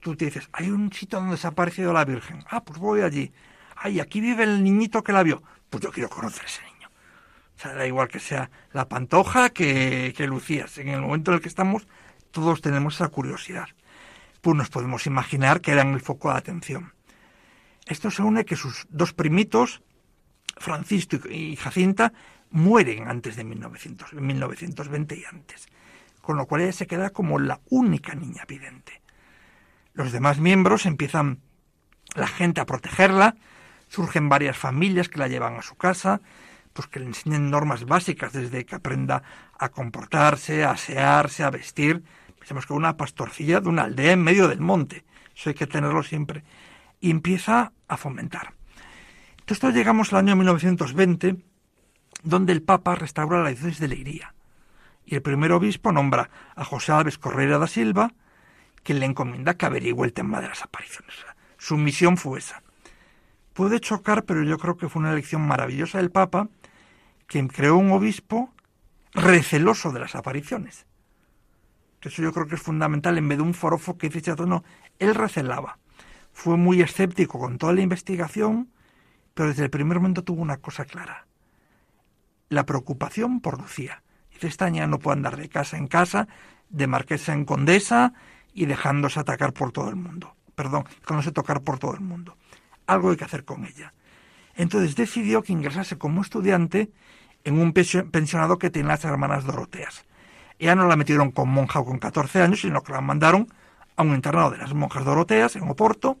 [SPEAKER 4] Tú te dices, hay un sitio donde se ha aparecido la Virgen. Ah, pues voy allí. Ay, aquí vive el niñito que la vio pues yo quiero conocer ese niño. O sea, da igual que sea la pantoja que, que Lucía. En el momento en el que estamos, todos tenemos esa curiosidad. Pues nos podemos imaginar que eran el foco de atención. Esto se une que sus dos primitos, Francisco y Jacinta, mueren antes de 1900, 1920 y antes. Con lo cual ella se queda como la única niña vidente. Los demás miembros empiezan la gente a protegerla, surgen varias familias que la llevan a su casa, pues que le enseñen normas básicas desde que aprenda a comportarse, a asearse, a vestir. Pensemos que una pastorcilla de una aldea en medio del monte, eso hay que tenerlo siempre. Y empieza a fomentar. Entonces llegamos al año 1920, donde el Papa restaura la diócesis de Leiría. Y el primer obispo nombra a José Alves Correira da Silva, que le encomienda que averigüe el tema de las apariciones. Su misión fue esa. Puede chocar, pero yo creo que fue una elección maravillosa del Papa, quien creó un obispo receloso de las apariciones. Eso yo creo que es fundamental, en vez de un forofo que dice, no, él recelaba. Fue muy escéptico con toda la investigación, pero desde el primer momento tuvo una cosa clara. La preocupación por Lucía. Dice, esta niña no puede andar de casa en casa, de marquesa en condesa y dejándose atacar por todo el mundo. Perdón, dejándose tocar por todo el mundo algo hay que hacer con ella. Entonces decidió que ingresase como estudiante en un pensionado que tiene las hermanas Doroteas. Ella no la metieron con monja con 14 años, sino que la mandaron a un internado de las monjas Doroteas en Oporto,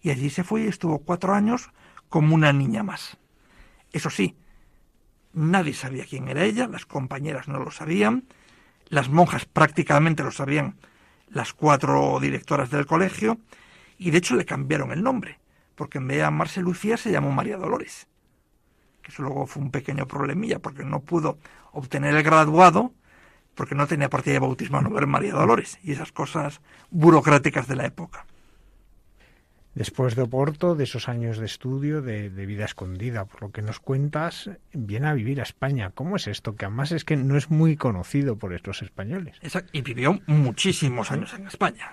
[SPEAKER 4] y allí se fue y estuvo cuatro años como una niña más. Eso sí, nadie sabía quién era ella, las compañeras no lo sabían, las monjas prácticamente lo sabían, las cuatro directoras del colegio, y de hecho le cambiaron el nombre porque en vez de llamarse Lucía se llamó María Dolores. Que eso luego fue un pequeño problemilla, porque no pudo obtener el graduado, porque no tenía partida de bautismo a nombre María Dolores, y esas cosas burocráticas de la época.
[SPEAKER 3] Después de Oporto, de esos años de estudio, de, vida escondida, por lo que nos cuentas, viene a vivir a España. ¿Cómo es esto? Que además es que no es muy conocido por estos españoles.
[SPEAKER 4] y vivió muchísimos años en España.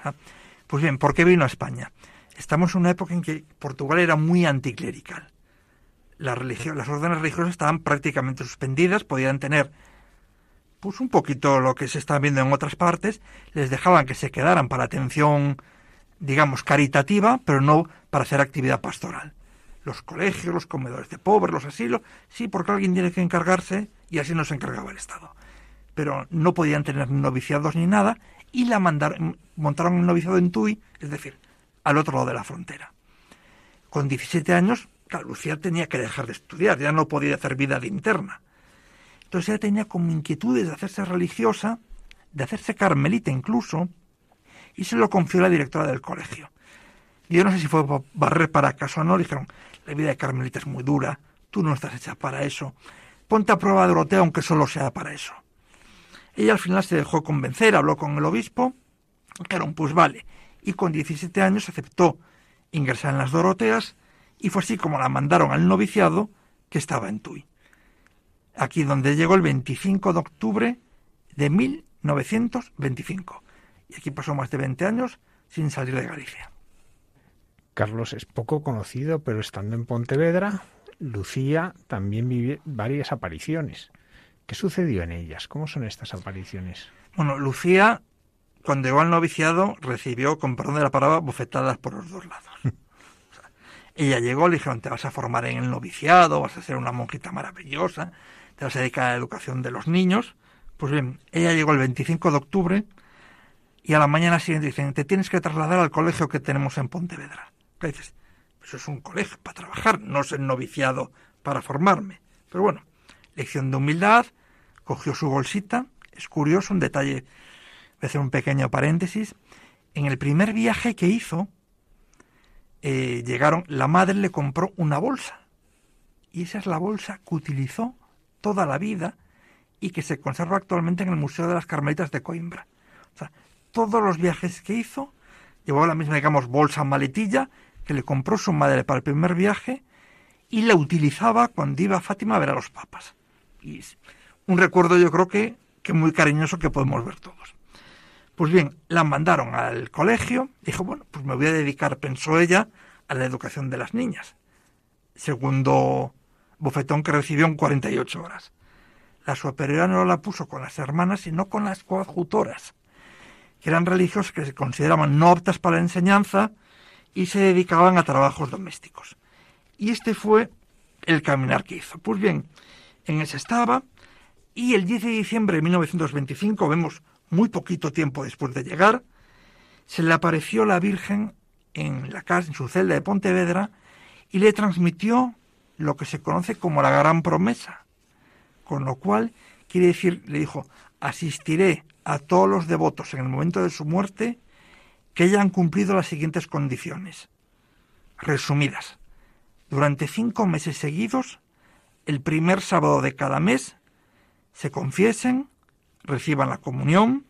[SPEAKER 4] Pues bien, ¿por qué vino a España? Estamos en una época en que Portugal era muy anticlerical. La religión, las órdenes religiosas estaban prácticamente suspendidas, podían tener pues un poquito lo que se está viendo en otras partes, les dejaban que se quedaran para atención, digamos, caritativa, pero no para hacer actividad pastoral. Los colegios, los comedores de pobres, los asilos, sí, porque alguien tiene que encargarse y así no se encargaba el Estado. Pero no podían tener noviciados ni nada y la mandaron, montaron un noviciado en Tui, es decir, al otro lado de la frontera. Con 17 años, Lucía tenía que dejar de estudiar, ya no podía hacer vida de interna. Entonces ella tenía como inquietudes de hacerse religiosa, de hacerse carmelita incluso, y se lo confió la directora del colegio. Yo no sé si fue barrer para acaso o no, dijeron, la vida de carmelita es muy dura, tú no estás hecha para eso, ponte a prueba Dorotea aunque solo sea para eso. Ella al final se dejó convencer, habló con el obispo, dijeron, pues vale, y con 17 años aceptó ingresar en las Doroteas y fue así como la mandaron al noviciado que estaba en Tui. Aquí donde llegó el 25 de octubre de 1925. Y aquí pasó más de 20 años sin salir de Galicia.
[SPEAKER 3] Carlos es poco conocido, pero estando en Pontevedra, Lucía también vive varias apariciones. ¿Qué sucedió en ellas? ¿Cómo son estas apariciones?
[SPEAKER 4] Bueno, Lucía, cuando llegó al noviciado, recibió, con perdón de la palabra, bofetadas por los dos lados. ella llegó, le dijeron, te vas a formar en el noviciado, vas a ser una monjita maravillosa, te vas a dedicar a la educación de los niños. Pues bien, ella llegó el 25 de octubre y a la mañana siguiente dicen, te tienes que trasladar al colegio que tenemos en Pontevedra. ¿Qué dices? Eso es un colegio para trabajar, no es el noviciado para formarme. Pero bueno, lección de humildad, cogió su bolsita. Es curioso, un detalle, voy a hacer un pequeño paréntesis. En el primer viaje que hizo, eh, llegaron, la madre le compró una bolsa. Y esa es la bolsa que utilizó toda la vida y que se conserva actualmente en el Museo de las Carmelitas de Coimbra. Todos los viajes que hizo, llevó la misma, digamos, bolsa maletilla que le compró su madre para el primer viaje y la utilizaba cuando iba a Fátima a ver a los papas. Y un recuerdo yo creo que, que muy cariñoso que podemos ver todos. Pues bien, la mandaron al colegio, dijo, bueno, pues me voy a dedicar, pensó ella, a la educación de las niñas. Segundo bofetón que recibió en 48 horas. La superiora no la puso con las hermanas, sino con las coadjutoras, que eran religiosas que se consideraban no aptas para la enseñanza y se dedicaban a trabajos domésticos. Y este fue el caminar que hizo. Pues bien, en ese estaba, y el 10 de diciembre de 1925, vemos muy poquito tiempo después de llegar, se le apareció la Virgen en la casa, en su celda de Pontevedra, y le transmitió lo que se conoce como la gran promesa. Con lo cual, quiere decir, le dijo, asistiré a todos los devotos en el momento de su muerte que hayan cumplido las siguientes condiciones. Resumidas. Durante cinco meses seguidos, el primer sábado de cada mes, se confiesen, reciban la comunión,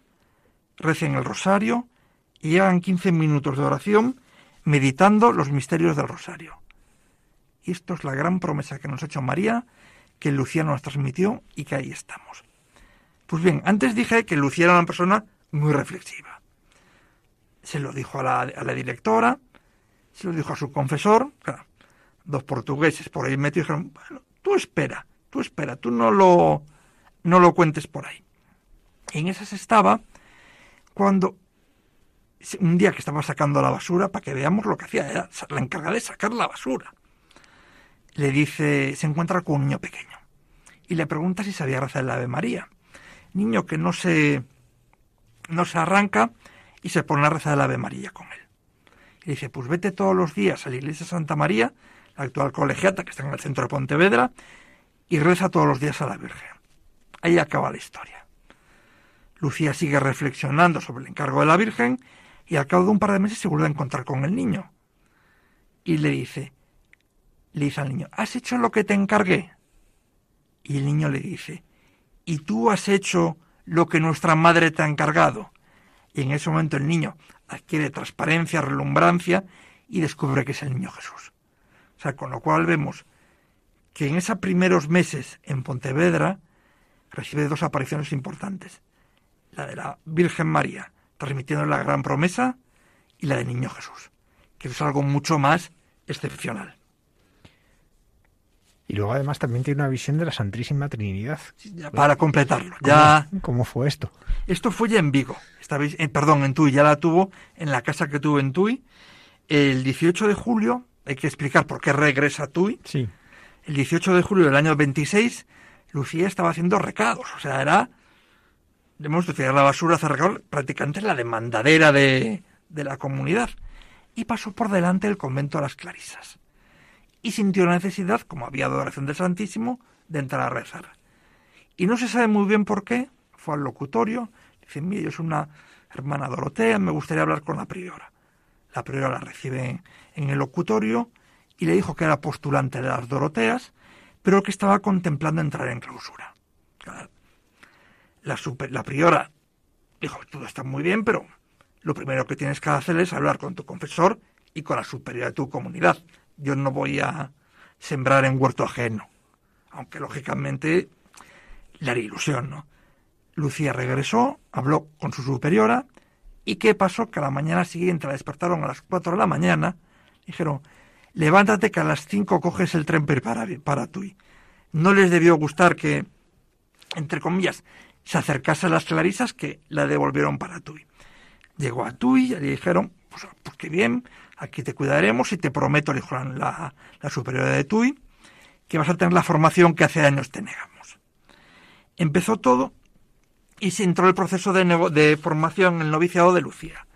[SPEAKER 4] recen el rosario y hagan 15 minutos de oración meditando los misterios del rosario. Y esto es la gran promesa que nos ha hecho María, que Lucía nos transmitió y que ahí estamos. Pues bien, antes dije que Lucía era una persona muy reflexiva. Se lo dijo a la, a la directora, se lo dijo a su confesor, dos portugueses por ahí metidos dijeron, bueno, tú espera, tú espera, tú no lo, no lo cuentes por ahí. Y en esas estaba cuando un día que estaba sacando la basura, para que veamos lo que hacía, la encargada de sacar la basura le dice, se encuentra con un niño pequeño y le pregunta si sabía rezar el Ave María. Niño que no se, no se arranca y se pone a rezar el Ave María con él. Y dice, pues vete todos los días a la iglesia de Santa María, la actual colegiata que está en el centro de Pontevedra, y reza todos los días a la Virgen. Ahí acaba la historia. Lucía sigue reflexionando sobre el encargo de la Virgen y al cabo de un par de meses se vuelve a encontrar con el niño. Y le dice, le dice al niño, ¿has hecho lo que te encargué? Y el niño le dice, ¿y tú has hecho lo que nuestra madre te ha encargado? Y en ese momento el niño adquiere transparencia, relumbrancia y descubre que es el niño Jesús. O sea, con lo cual vemos que en esos primeros meses en Pontevedra recibe dos apariciones importantes. La de la Virgen María, transmitiendo la gran promesa, y la del niño Jesús, que es algo mucho más excepcional.
[SPEAKER 3] Y luego además también tiene una visión de la Santísima Trinidad.
[SPEAKER 4] para completarlo. Ya...
[SPEAKER 3] ¿Cómo, fue esto?
[SPEAKER 4] Esto fue ya en Vigo. Esta vez, eh, perdón, en Tui. Ya la tuvo en la casa que tuvo en Tui. El 18 de julio, hay que explicar por qué regresa a Tui.
[SPEAKER 3] Sí.
[SPEAKER 4] El 18 de julio del año 26, Lucía estaba haciendo recados. O sea, era, debemos decir, la basura hacer recados, prácticamente la demandadera de, de la comunidad. Y pasó por delante el convento de las Clarisas y sintió la necesidad, como había adoración del Santísimo, de entrar a rezar. Y no se sabe muy bien por qué, fue al locutorio, dice, mire, yo soy una hermana Dorotea, me gustaría hablar con la priora. La priora la recibe en el locutorio y le dijo que era postulante de las Doroteas, pero que estaba contemplando entrar en clausura. La, la priora dijo, todo está muy bien, pero lo primero que tienes que hacer es hablar con tu confesor y con la superior de tu comunidad yo no voy a sembrar en huerto ajeno, aunque lógicamente le haría ilusión, ¿no? Lucía regresó, habló con su superiora, ¿y qué pasó? Que a la mañana siguiente la despertaron a las 4 de la mañana, dijeron, levántate que a las 5 coges el tren para, para Tui. No les debió gustar que, entre comillas, se acercase a las clarisas que la devolvieron para Tui. Llegó a Tui y le dijeron, pues, pues qué bien, aquí te cuidaremos y te prometo, le la, superiora de TUI, que vas a tener la formación que hace años te negamos. Empezó todo y se entró el proceso de, de formación en el noviciado de Lucía.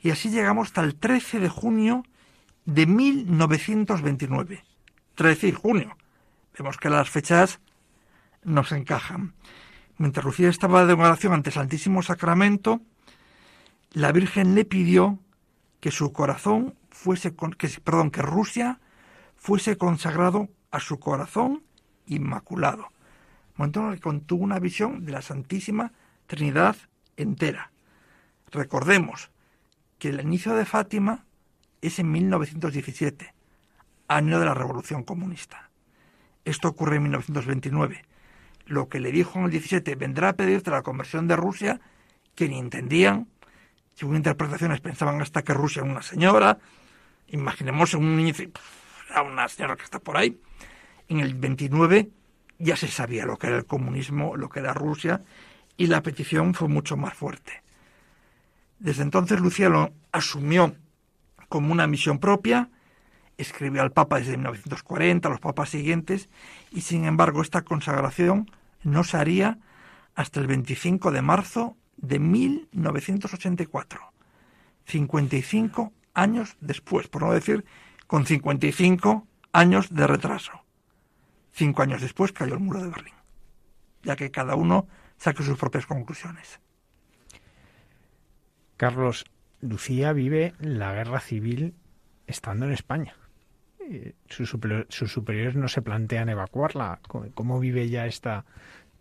[SPEAKER 4] Y así llegamos hasta el 13 de junio de 1929. 13 de junio. Vemos que las fechas nos encajan. Mientras Lucía estaba de oración ante el Santísimo Sacramento, la Virgen le pidió que su corazón fuese, que, perdón, que Rusia fuese consagrado a su corazón inmaculado. Momento en contuvo una visión de la Santísima Trinidad entera. Recordemos que el inicio de Fátima es en 1917, año de la Revolución Comunista. Esto ocurre en 1929. Lo que le dijo en el 17 vendrá a pedirte la conversión de Rusia, que ni entendían según interpretaciones pensaban hasta que Rusia era una señora, imaginemos un niño, era una señora que está por ahí. En el 29 ya se sabía lo que era el comunismo, lo que era Rusia, y la petición fue mucho más fuerte. Desde entonces Lucía lo asumió como una misión propia, escribió al Papa desde 1940, a los papas siguientes, y sin embargo esta consagración no se haría hasta el 25 de marzo de 1984, 55 años después, por no decir con 55 años de retraso. Cinco años después cayó el muro de Berlín, ya que cada uno saque sus propias conclusiones.
[SPEAKER 3] Carlos, Lucía vive la guerra civil estando en España. Eh, sus, superiores no se plantean evacuarla. ¿Cómo vive ya esta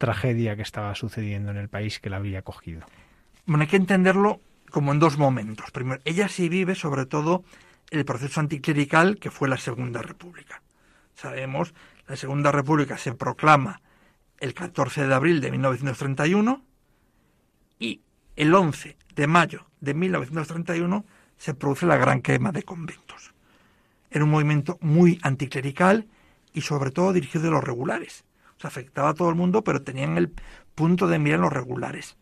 [SPEAKER 3] tragedia que estaba sucediendo en el país que la había cogido.
[SPEAKER 4] Bueno, hay que entenderlo como en dos momentos. Primero, ella sí vive sobre todo el proceso anticlerical que fue la Segunda República. Sabemos, la Segunda República se proclama el 14 de abril de 1931 y el 11 de mayo de 1931 se produce la gran quema de conventos. Era un movimiento muy anticlerical y sobre todo dirigido a los regulares afectaba a todo el mundo, pero tenían el punto de mira en los regulares.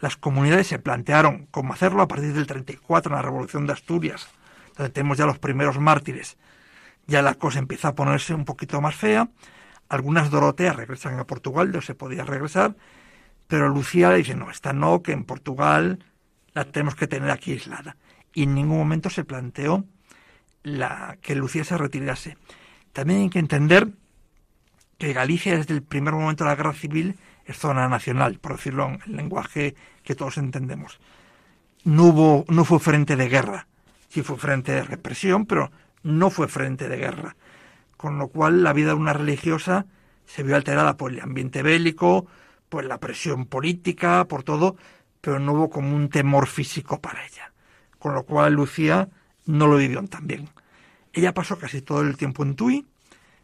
[SPEAKER 4] Las comunidades se plantearon cómo hacerlo a partir del 34 en la Revolución de Asturias, donde tenemos ya los primeros mártires. Ya la cosa empieza a ponerse un poquito más fea. Algunas Doroteas regresan a Portugal, no se podía regresar, pero Lucía le dice, no, esta no, que en Portugal la tenemos que tener aquí aislada. Y en ningún momento se planteó la, que Lucía se retirase. También hay que entender que Galicia desde el primer momento de la guerra civil es zona nacional, por decirlo en el lenguaje que todos entendemos. No, no fue frente de guerra, sí fue frente de represión, pero no fue frente de guerra. Con lo cual la vida de una religiosa se vio alterada por el ambiente bélico, por la presión política, por todo, pero no hubo como un temor físico para ella. Con lo cual Lucía no lo vivió tan bien. Ella pasó casi todo el tiempo en Tui,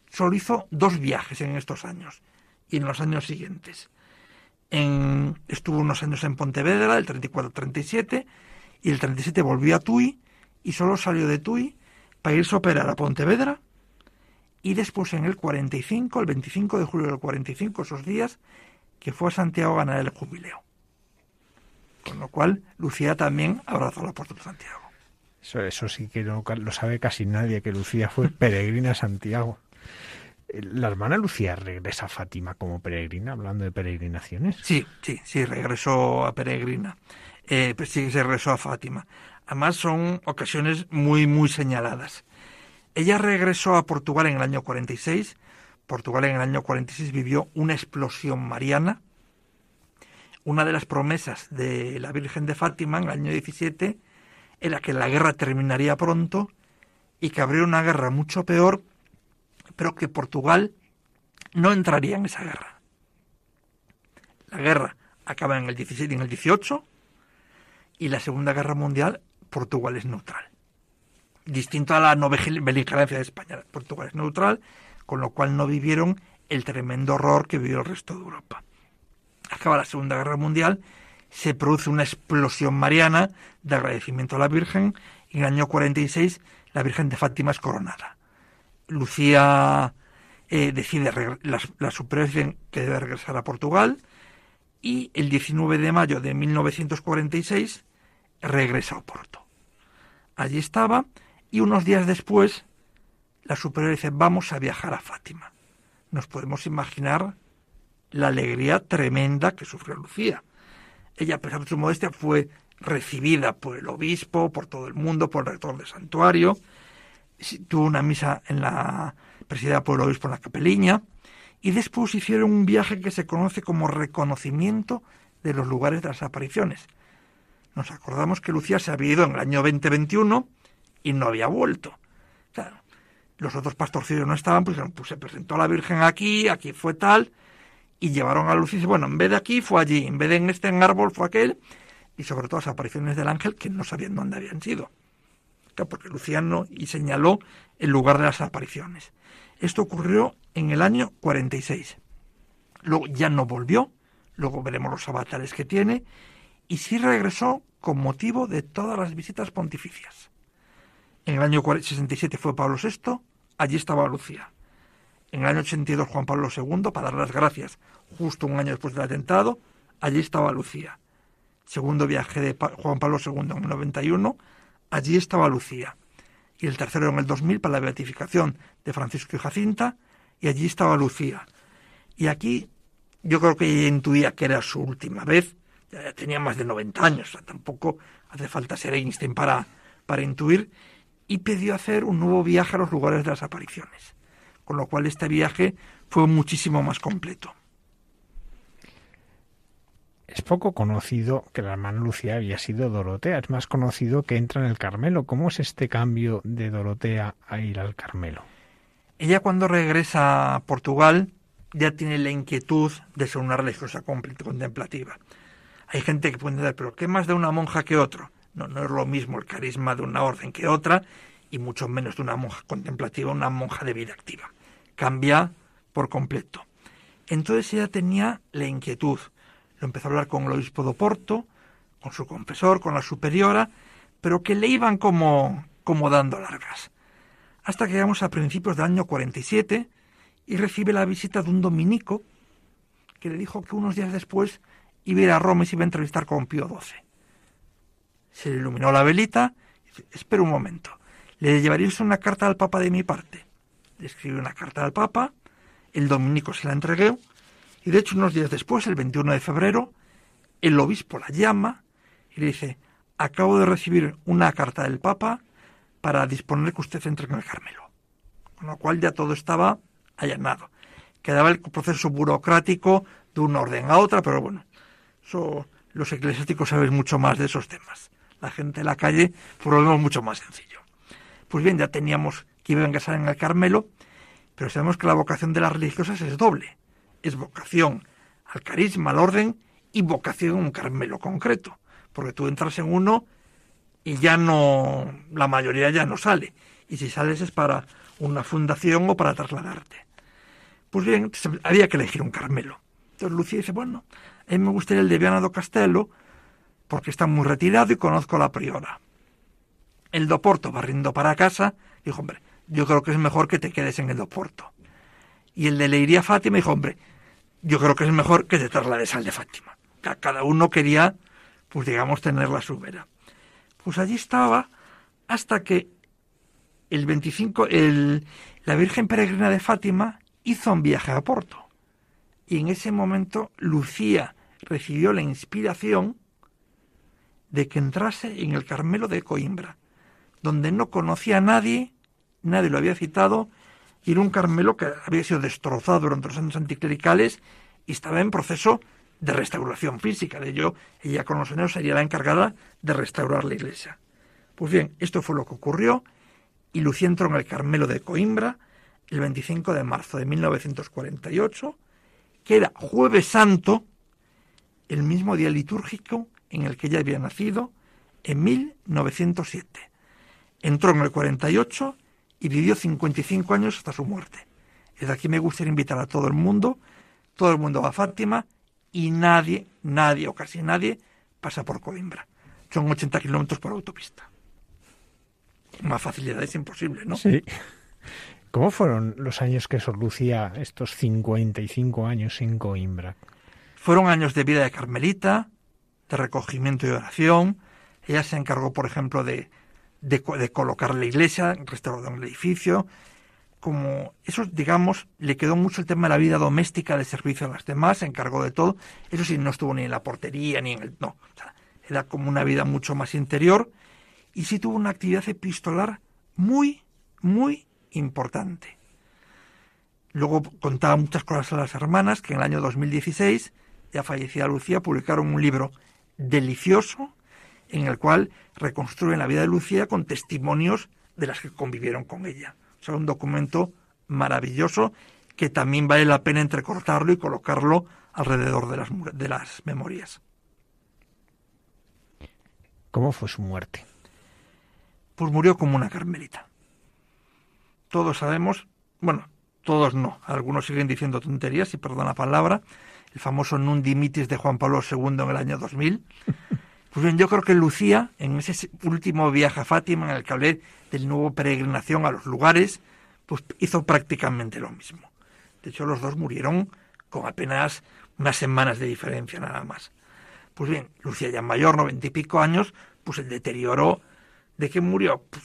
[SPEAKER 4] solo hizo dos viajes en estos años y en los años siguientes. En, estuvo unos años en Pontevedra, el 34-37, y el 37 volvió a Tui y solo salió de Tui para irse a operar a Pontevedra y después en el 45, el 25 de julio del 45, esos días, que fue a Santiago a ganar el jubileo. Con lo cual, Lucía también abrazó la puerta de Santiago.
[SPEAKER 3] Eso, eso sí que no lo sabe casi nadie, que Lucía fue peregrina a Santiago. ¿La hermana Lucía regresa a Fátima como peregrina, hablando de peregrinaciones?
[SPEAKER 4] Sí, sí, sí, regresó a peregrina. Eh, pues sí, se regresó a Fátima. Además, son ocasiones muy, muy señaladas. Ella regresó a Portugal en el año 46. Portugal en el año 46 vivió una explosión mariana. Una de las promesas de la Virgen de Fátima en el año 17 era que la guerra terminaría pronto y que habría una guerra mucho peor, pero que Portugal no entraría en esa guerra. La guerra acaba en el 17 y en el 18 y la Segunda Guerra Mundial Portugal es neutral. Distinto a la no beligerancia de España, Portugal es neutral, con lo cual no vivieron el tremendo horror que vivió el resto de Europa. Acaba la Segunda Guerra Mundial se produce una explosión mariana de agradecimiento a la Virgen y en el año 46 la Virgen de Fátima es coronada. Lucía eh, decide, las, las superiores que debe regresar a Portugal y el 19 de mayo de 1946 regresa a Oporto. Allí estaba y unos días después la superior dice vamos a viajar a Fátima. Nos podemos imaginar la alegría tremenda que sufrió Lucía ella, a pesar de su modestia, fue recibida por el obispo, por todo el mundo, por el rector del santuario. Tuvo una misa en la presidida por el obispo en la capeliña. Y después hicieron un viaje que se conoce como reconocimiento de los lugares de las apariciones. Nos acordamos que Lucía se había ido en el año 2021 y no había vuelto. Claro, los otros pastorcillos no estaban, pues, pues se presentó a la Virgen aquí, aquí fue tal, y llevaron a Lucía, bueno, en vez de aquí fue allí, en vez de en este árbol fue aquel, y sobre todo las apariciones del ángel que no sabían dónde habían sido. Porque Luciano y señaló el lugar de las apariciones. Esto ocurrió en el año 46. Luego ya no volvió, luego veremos los avatares que tiene, y sí regresó con motivo de todas las visitas pontificias. En el año 67 fue Pablo VI, allí estaba Lucía. En el año 82 Juan Pablo II, para dar las gracias, justo un año después del atentado, allí estaba Lucía. Segundo viaje de Juan Pablo II en el 91, allí estaba Lucía. Y el tercero en el 2000 para la beatificación de Francisco y Jacinta, y allí estaba Lucía. Y aquí yo creo que ella intuía que era su última vez, ya tenía más de 90 años, tampoco hace falta ser Einstein para, para intuir, y pidió hacer un nuevo viaje a los lugares de las apariciones con lo cual este viaje fue muchísimo más completo.
[SPEAKER 3] Es poco conocido que la hermana Lucía había sido Dorotea, es más conocido que entra en el Carmelo. ¿Cómo es este cambio de Dorotea a ir al Carmelo?
[SPEAKER 4] Ella cuando regresa a Portugal ya tiene la inquietud de ser una religiosa contemplativa. Hay gente que puede decir, pero ¿qué más de una monja que otro? No, no es lo mismo el carisma de una orden que otra, y mucho menos de una monja contemplativa, una monja de vida activa cambia por completo. Entonces ella tenía la inquietud. Lo empezó a hablar con el obispo de Oporto, con su confesor, con la superiora, pero que le iban como, como dando largas. Hasta que llegamos a principios del año 47 y recibe la visita de un dominico que le dijo que unos días después iba a ir a Roma y se iba a entrevistar con Pío XII. Se le iluminó la velita espera un momento, le llevaríais una carta al Papa de mi parte le escribe una carta al Papa, el dominico se la entregué, y de hecho unos días después, el 21 de febrero, el obispo la llama y le dice, acabo de recibir una carta del Papa para disponer que usted entre en el Carmelo. Con lo cual ya todo estaba allanado. Quedaba el proceso burocrático de una orden a otra, pero bueno, eso, los eclesiásticos saben mucho más de esos temas. La gente de la calle, por lo menos, mucho más sencillo. Pues bien, ya teníamos que iban a casar en el Carmelo, pero sabemos que la vocación de las religiosas es doble. Es vocación al carisma, al orden y vocación a un Carmelo concreto. Porque tú entras en uno y ya no, la mayoría ya no sale. Y si sales es para una fundación o para trasladarte. Pues bien, había que elegir un Carmelo. Entonces Lucía dice, bueno, a mí me gustaría el de Viana do Castelo porque está muy retirado y conozco a la priora. El do Porto, barriendo para casa, dijo, hombre, yo creo que es mejor que te quedes en el Oporto. Y el de Leiría Fátima dijo, hombre, yo creo que es mejor que te traslades al de Fátima. Cada uno quería, pues digamos, tener la subera. Pues allí estaba hasta que el 25, el, la Virgen Peregrina de Fátima hizo un viaje a Porto. Y en ese momento Lucía recibió la inspiración de que entrase en el Carmelo de Coimbra, donde no conocía a nadie, nadie lo había citado, y era un Carmelo que había sido destrozado durante los años anticlericales y estaba en proceso de restauración física. De ello, ella con los años sería la encargada de restaurar la iglesia. Pues bien, esto fue lo que ocurrió y Lucía entró en el Carmelo de Coimbra el 25 de marzo de 1948, que era jueves santo, el mismo día litúrgico en el que ella había nacido, en 1907. Entró en el 48 y vivió 55 años hasta su muerte. Desde aquí me gustaría invitar a todo el mundo, todo el mundo va a Fátima y nadie, nadie o casi nadie pasa por Coimbra. Son 80 kilómetros por autopista. Más facilidad es imposible, ¿no?
[SPEAKER 3] Sí. ¿Cómo fueron los años que Sor Lucía, estos 55 años en Coimbra?
[SPEAKER 4] Fueron años de vida de Carmelita, de recogimiento y oración. Ella se encargó, por ejemplo, de, de, colocar la iglesia, restaurar el edificio. Como eso, digamos, le quedó mucho el tema de la vida doméstica, de servicio a las demás, se encargó de todo. Eso sí, no estuvo ni en la portería, ni en el... No, era como una vida mucho más interior. Y sí tuvo una actividad epistolar muy, muy importante. Luego contaba muchas cosas a las hermanas que en el año 2016, ya fallecida Lucía, publicaron un libro delicioso en el cual reconstruyen la vida de Lucía con testimonios de las que convivieron con ella. O sea, un documento maravilloso que también vale la pena entrecortarlo y colocarlo alrededor de las, de las memorias.
[SPEAKER 3] ¿Cómo fue su muerte?
[SPEAKER 4] Pues murió como una carmelita. Todos sabemos, bueno, todos no, algunos siguen diciendo tonterías, y perdón la palabra, el famoso Nundimitis de Juan Pablo II en el año 2000. Pues bien, yo creo que Lucía, en ese último viaje a Fátima, en el que hablé del nuevo peregrinación a los lugares, pues hizo prácticamente lo mismo. De hecho, los dos murieron con apenas unas semanas de diferencia nada más. Pues bien, Lucía ya mayor, noventa y pico años, pues el deterioro de que murió pues,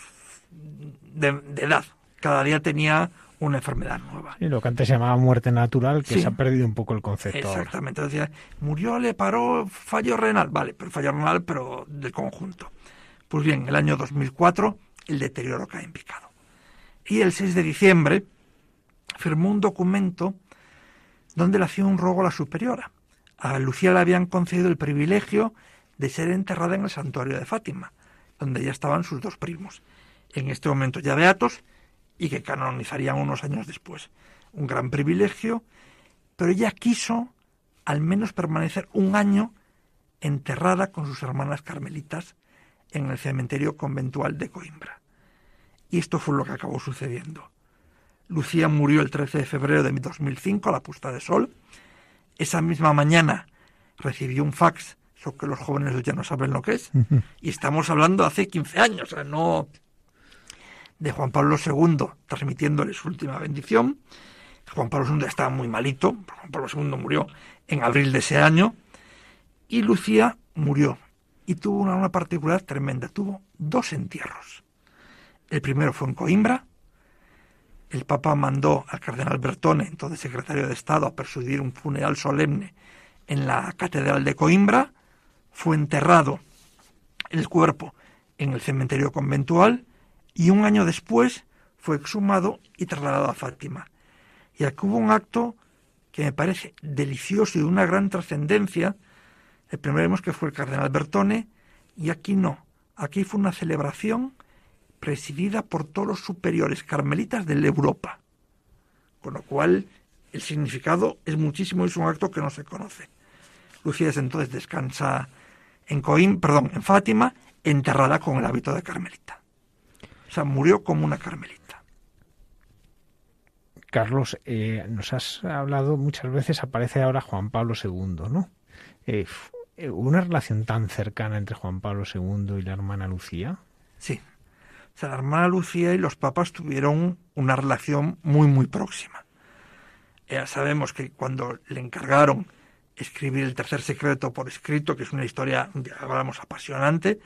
[SPEAKER 4] de, edad. Cada día tenía una enfermedad nueva.
[SPEAKER 3] Y lo que antes se llamaba muerte natural, que se ha perdido un poco el concepto.
[SPEAKER 4] Exactamente. Decía, murió, le paró fallo renal. Vale, pero fallo renal, pero del conjunto. Pues bien, el año 2004 el deterioro cae en picado. Y el 6 de diciembre firmó un documento donde le hacía un rogo a la superiora. A Lucía le habían concedido el privilegio de ser enterrada en el santuario de Fátima, donde ya estaban sus dos primos, en este momento ya beatos, y que canonizarían unos años después. Un gran privilegio, pero ella quiso al menos permanecer un año enterrada con sus hermanas carmelitas en el cementerio conventual de Coimbra. Y esto fue lo que acabó sucediendo. Lucía murió el 13 de febrero de 2005 a la puesta de sol. Esa misma mañana recibió un fax, eso que los jóvenes ya no saben lo que es, y estamos hablando hace 15 años, o sea, no de Juan Pablo II transmitiéndole su última bendición. Juan Pablo II estaba muy malito, Juan Pablo II murió en abril de ese año, y Lucía murió y tuvo una, particular tremenda, tuvo dos entierros. El primero fue en Coimbra, el Papa mandó al cardenal Bertone, entonces secretario de Estado, a persuadir un funeral solemne en la Catedral de Coimbra, fue enterrado el cuerpo en el cementerio conventual y un año después fue exhumado y trasladado a Fátima. Y aquí hubo un acto que me parece delicioso y de una gran trascendencia. El primero vemos que fue el cardenal Bertone y aquí no. Aquí fue una celebración presidida por todos los superiores carmelitas de la Europa. Con lo cual el significado es muchísimo y es un acto que no se conoce. Lucía desde entonces descansa en Coim, perdón, en Fátima, enterrada con el hábito de carmelita sea, murió como una carmelita.
[SPEAKER 3] Carlos, eh, nos has hablado muchas veces, aparece ahora Juan Pablo II, ¿no? Eh, ¿Una relación tan cercana entre Juan Pablo II y la hermana Lucía?
[SPEAKER 4] Sí. O sea, la hermana Lucía y los papas tuvieron una relación muy, muy próxima. Ya sabemos que cuando le encargaron escribir el tercer secreto por escrito, que es una historia, hablamos, apasionante,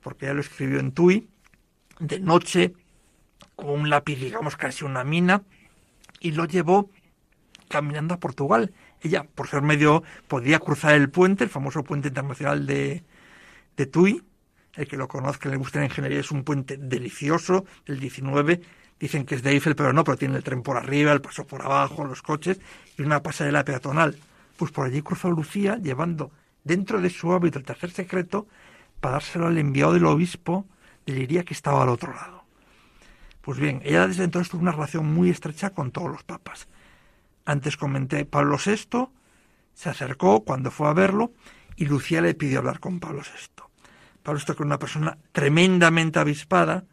[SPEAKER 4] porque ella lo escribió en Tui, de noche, con un lápiz, digamos, casi una mina, y lo llevó caminando a Portugal. Ella, por ser medio, podía cruzar el puente, el famoso puente internacional de, de Tui. El que lo conozca, le guste la ingeniería, es un puente delicioso, el 19. Dicen que es de Eiffel, pero no, pero tiene el tren por arriba, el paso por abajo, los coches y una pasarela peatonal. Pues por allí cruzó Lucía llevando dentro de su hábito el tercer secreto para dárselo al enviado del obispo de Liria que estaba al otro lado. Pues bien, ella desde entonces tuvo una relación muy estrecha con todos los papas. Antes comenté, Pablo VI se acercó cuando fue a verlo y Lucía le pidió hablar con Pablo VI. Pablo VI, que era una persona tremendamente avispada,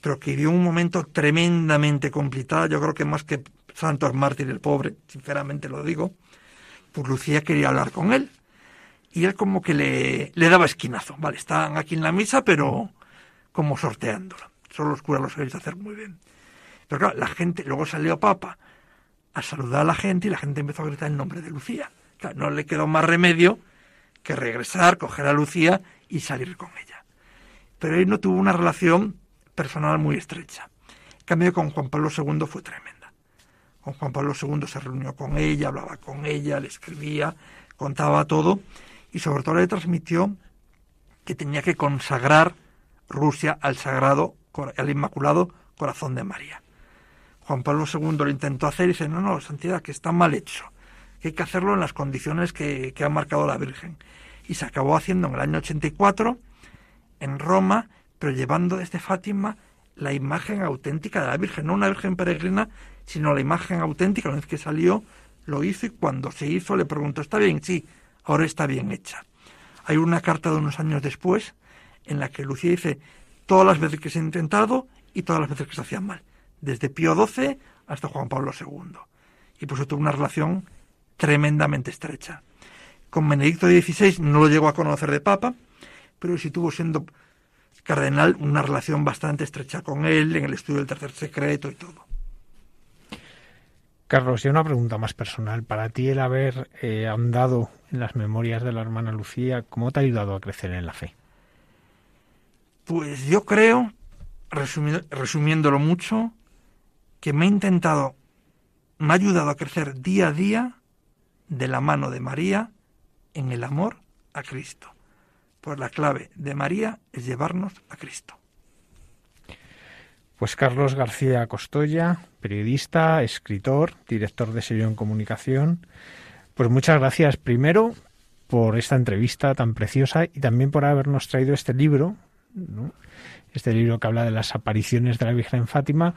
[SPEAKER 4] pero que vivió un momento tremendamente complicado, yo creo que más que Santos Mártir el pobre, sinceramente lo digo, pues Lucía quería hablar con él. Y él como que le, le daba esquinazo. Vale, están aquí en la misa, pero como sorteándolo. Solo los curas lo sabéis hacer muy bien. Pero claro, la gente, luego salió Papa a saludar a la gente y la gente empezó a gritar el nombre de Lucía. Claro, no le quedó más remedio que regresar, coger a Lucía y salir con ella. Pero él no tuvo una relación personal muy estrecha. En cambio, con Juan Pablo II fue tremenda. Con Juan Pablo II se reunió con ella, hablaba con ella, le escribía, contaba todo y sobre todo le transmitió que tenía que consagrar Rusia al sagrado, al inmaculado corazón de María. Juan Pablo II lo intentó hacer y dice, no, no, santidad, que está mal hecho, que hay que hacerlo en las condiciones que, que ha marcado la Virgen. Y se acabó haciendo en el año 84 en Roma, pero llevando desde Fátima la imagen auténtica de la Virgen, no una Virgen peregrina, sino la imagen auténtica. Una vez que salió, lo hizo y cuando se hizo le preguntó, ¿está bien? Sí, ahora está bien hecha. Hay una carta de unos años después en la que Lucía dice todas las veces que se ha intentado y todas las veces que se hacían mal, desde Pío XII hasta Juan Pablo II. Y por eso tuvo una relación tremendamente estrecha. Con Benedicto XVI no lo llegó a conocer de papa, pero sí tuvo siendo cardenal una relación bastante estrecha con él en el estudio del tercer secreto y todo.
[SPEAKER 3] Carlos, y una pregunta más personal. Para ti el haber eh, ahondado en las memorias de la hermana Lucía, ¿cómo te ha ayudado a crecer en la fe?
[SPEAKER 4] Pues yo creo, resumiéndolo mucho, que me ha intentado, me ha ayudado a crecer día a día de la mano de María en el amor a Cristo. Pues la clave de María es llevarnos a Cristo.
[SPEAKER 3] Pues Carlos García Costoya, periodista, escritor, director de sello en comunicación. Pues muchas gracias primero por esta entrevista tan preciosa y también por habernos traído este libro, este libro que habla de las apariciones de la Virgen Fátima,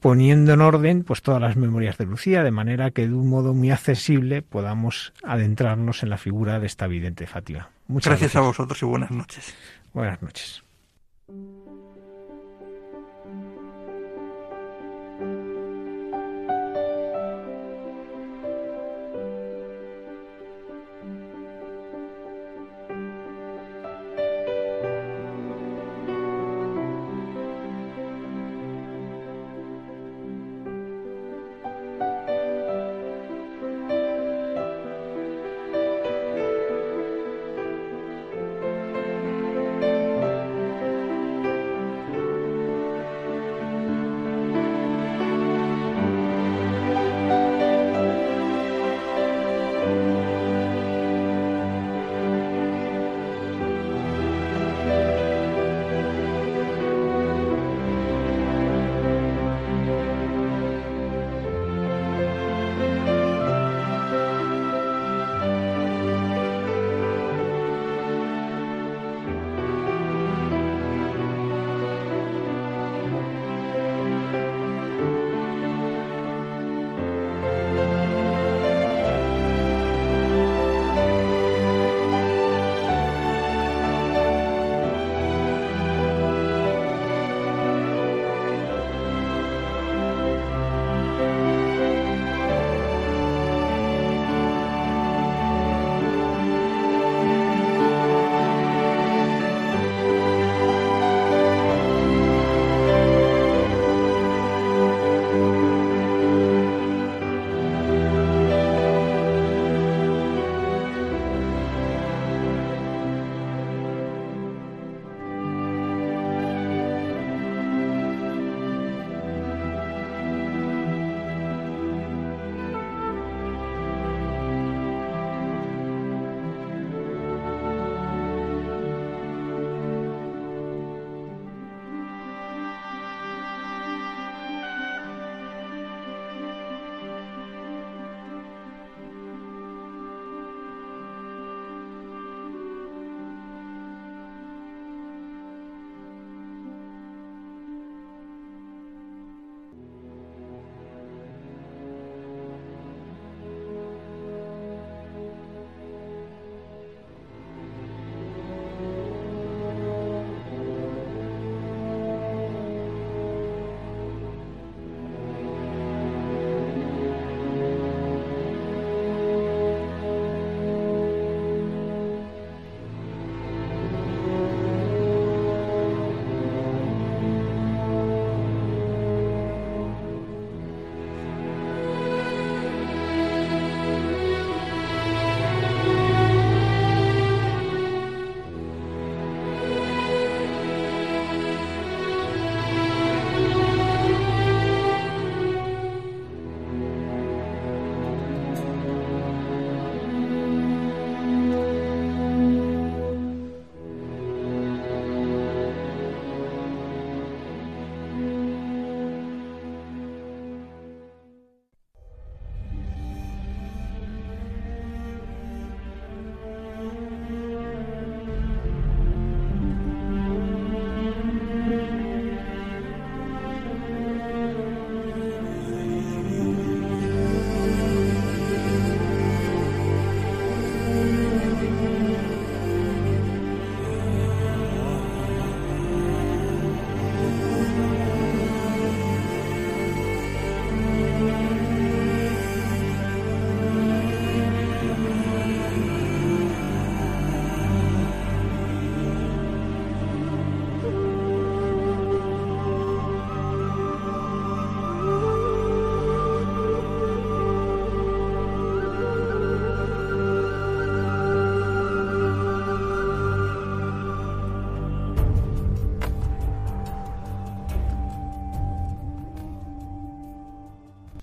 [SPEAKER 3] poniendo en orden pues todas las memorias de Lucía, de manera que de un modo muy accesible podamos adentrarnos en la figura de esta vidente Fátima.
[SPEAKER 4] Muchas gracias a vosotros y buenas noches.
[SPEAKER 3] Buenas noches.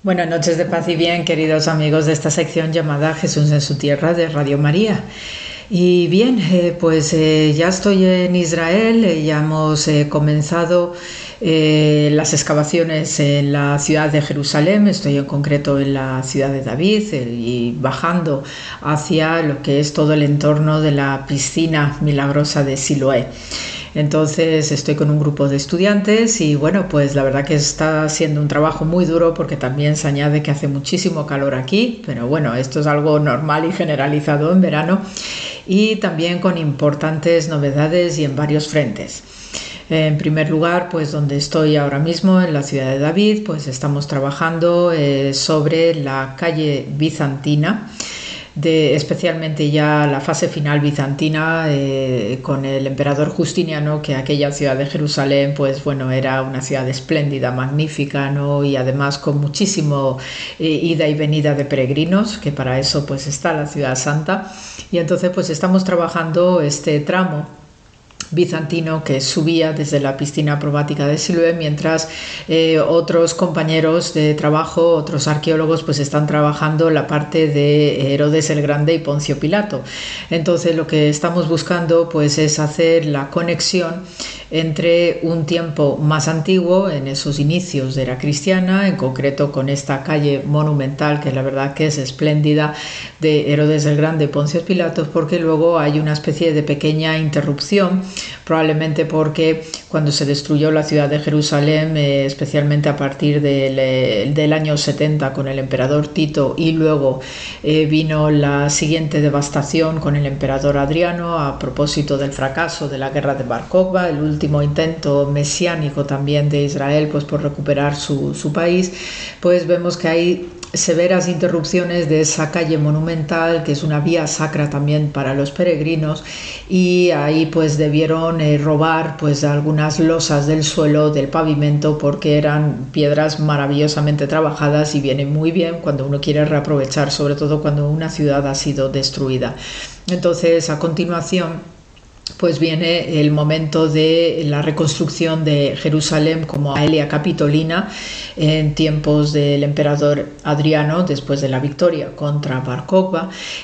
[SPEAKER 5] Buenas noches de paz y bien, queridos amigos de esta sección llamada Jesús en su tierra de Radio María. Y bien, eh, pues eh, ya estoy en Israel, eh, ya hemos comenzado las excavaciones en la ciudad de Jerusalén, estoy en concreto en la ciudad de David y bajando hacia lo que es todo el entorno de la piscina milagrosa de Siloé. Entonces estoy con un grupo de estudiantes y bueno, pues la verdad que está siendo un trabajo muy duro porque también se añade que hace muchísimo calor aquí, pero bueno, esto es algo normal y generalizado en verano y también con importantes novedades y en varios frentes. En primer lugar, pues donde estoy ahora mismo, en la ciudad de David, pues estamos trabajando eh, sobre la calle bizantina de especialmente ya la fase final bizantina eh, con el emperador Justiniano, que aquella ciudad de Jerusalén, pues bueno, era una ciudad espléndida, magnífica, ¿no? Y además con muchísimo eh, ida y venida de peregrinos, que para eso pues está la ciudad santa. Y entonces pues estamos trabajando este tramo bizantino que subía desde la piscina probática de Siloé, mientras eh, otros compañeros de trabajo, otros arqueólogos, pues están trabajando la parte de Herodes el Grande y Poncio Pilato. Entonces lo que estamos buscando pues es hacer la conexión entre un tiempo más antiguo, en esos inicios de era cristiana, en concreto con esta calle monumental, que la verdad que es espléndida, de Herodes el Grande y Poncio Pilato, porque luego hay una especie de pequeña interrupción probablemente porque cuando se destruyó la ciudad de Jerusalén, eh, especialmente a partir del, eh, del, año 70 con el emperador Tito y luego eh, vino la siguiente devastación con el emperador Adriano a propósito del fracaso de la guerra de Bar el último intento mesiánico también de Israel pues por recuperar su, su país, pues vemos que hay severas interrupciones de esa calle monumental, que es una vía sacra también para los peregrinos, y ahí pues debieron eh, robar pues algunas losas del suelo, del pavimento, porque eran piedras maravillosamente trabajadas y vienen muy bien cuando uno quiere reaprovechar, sobre todo cuando una ciudad ha sido destruida. Entonces, a continuación, pues viene el momento de la reconstrucción de Jerusalén como Aelia Capitolina en tiempos del emperador Adriano después de la victoria contra Bar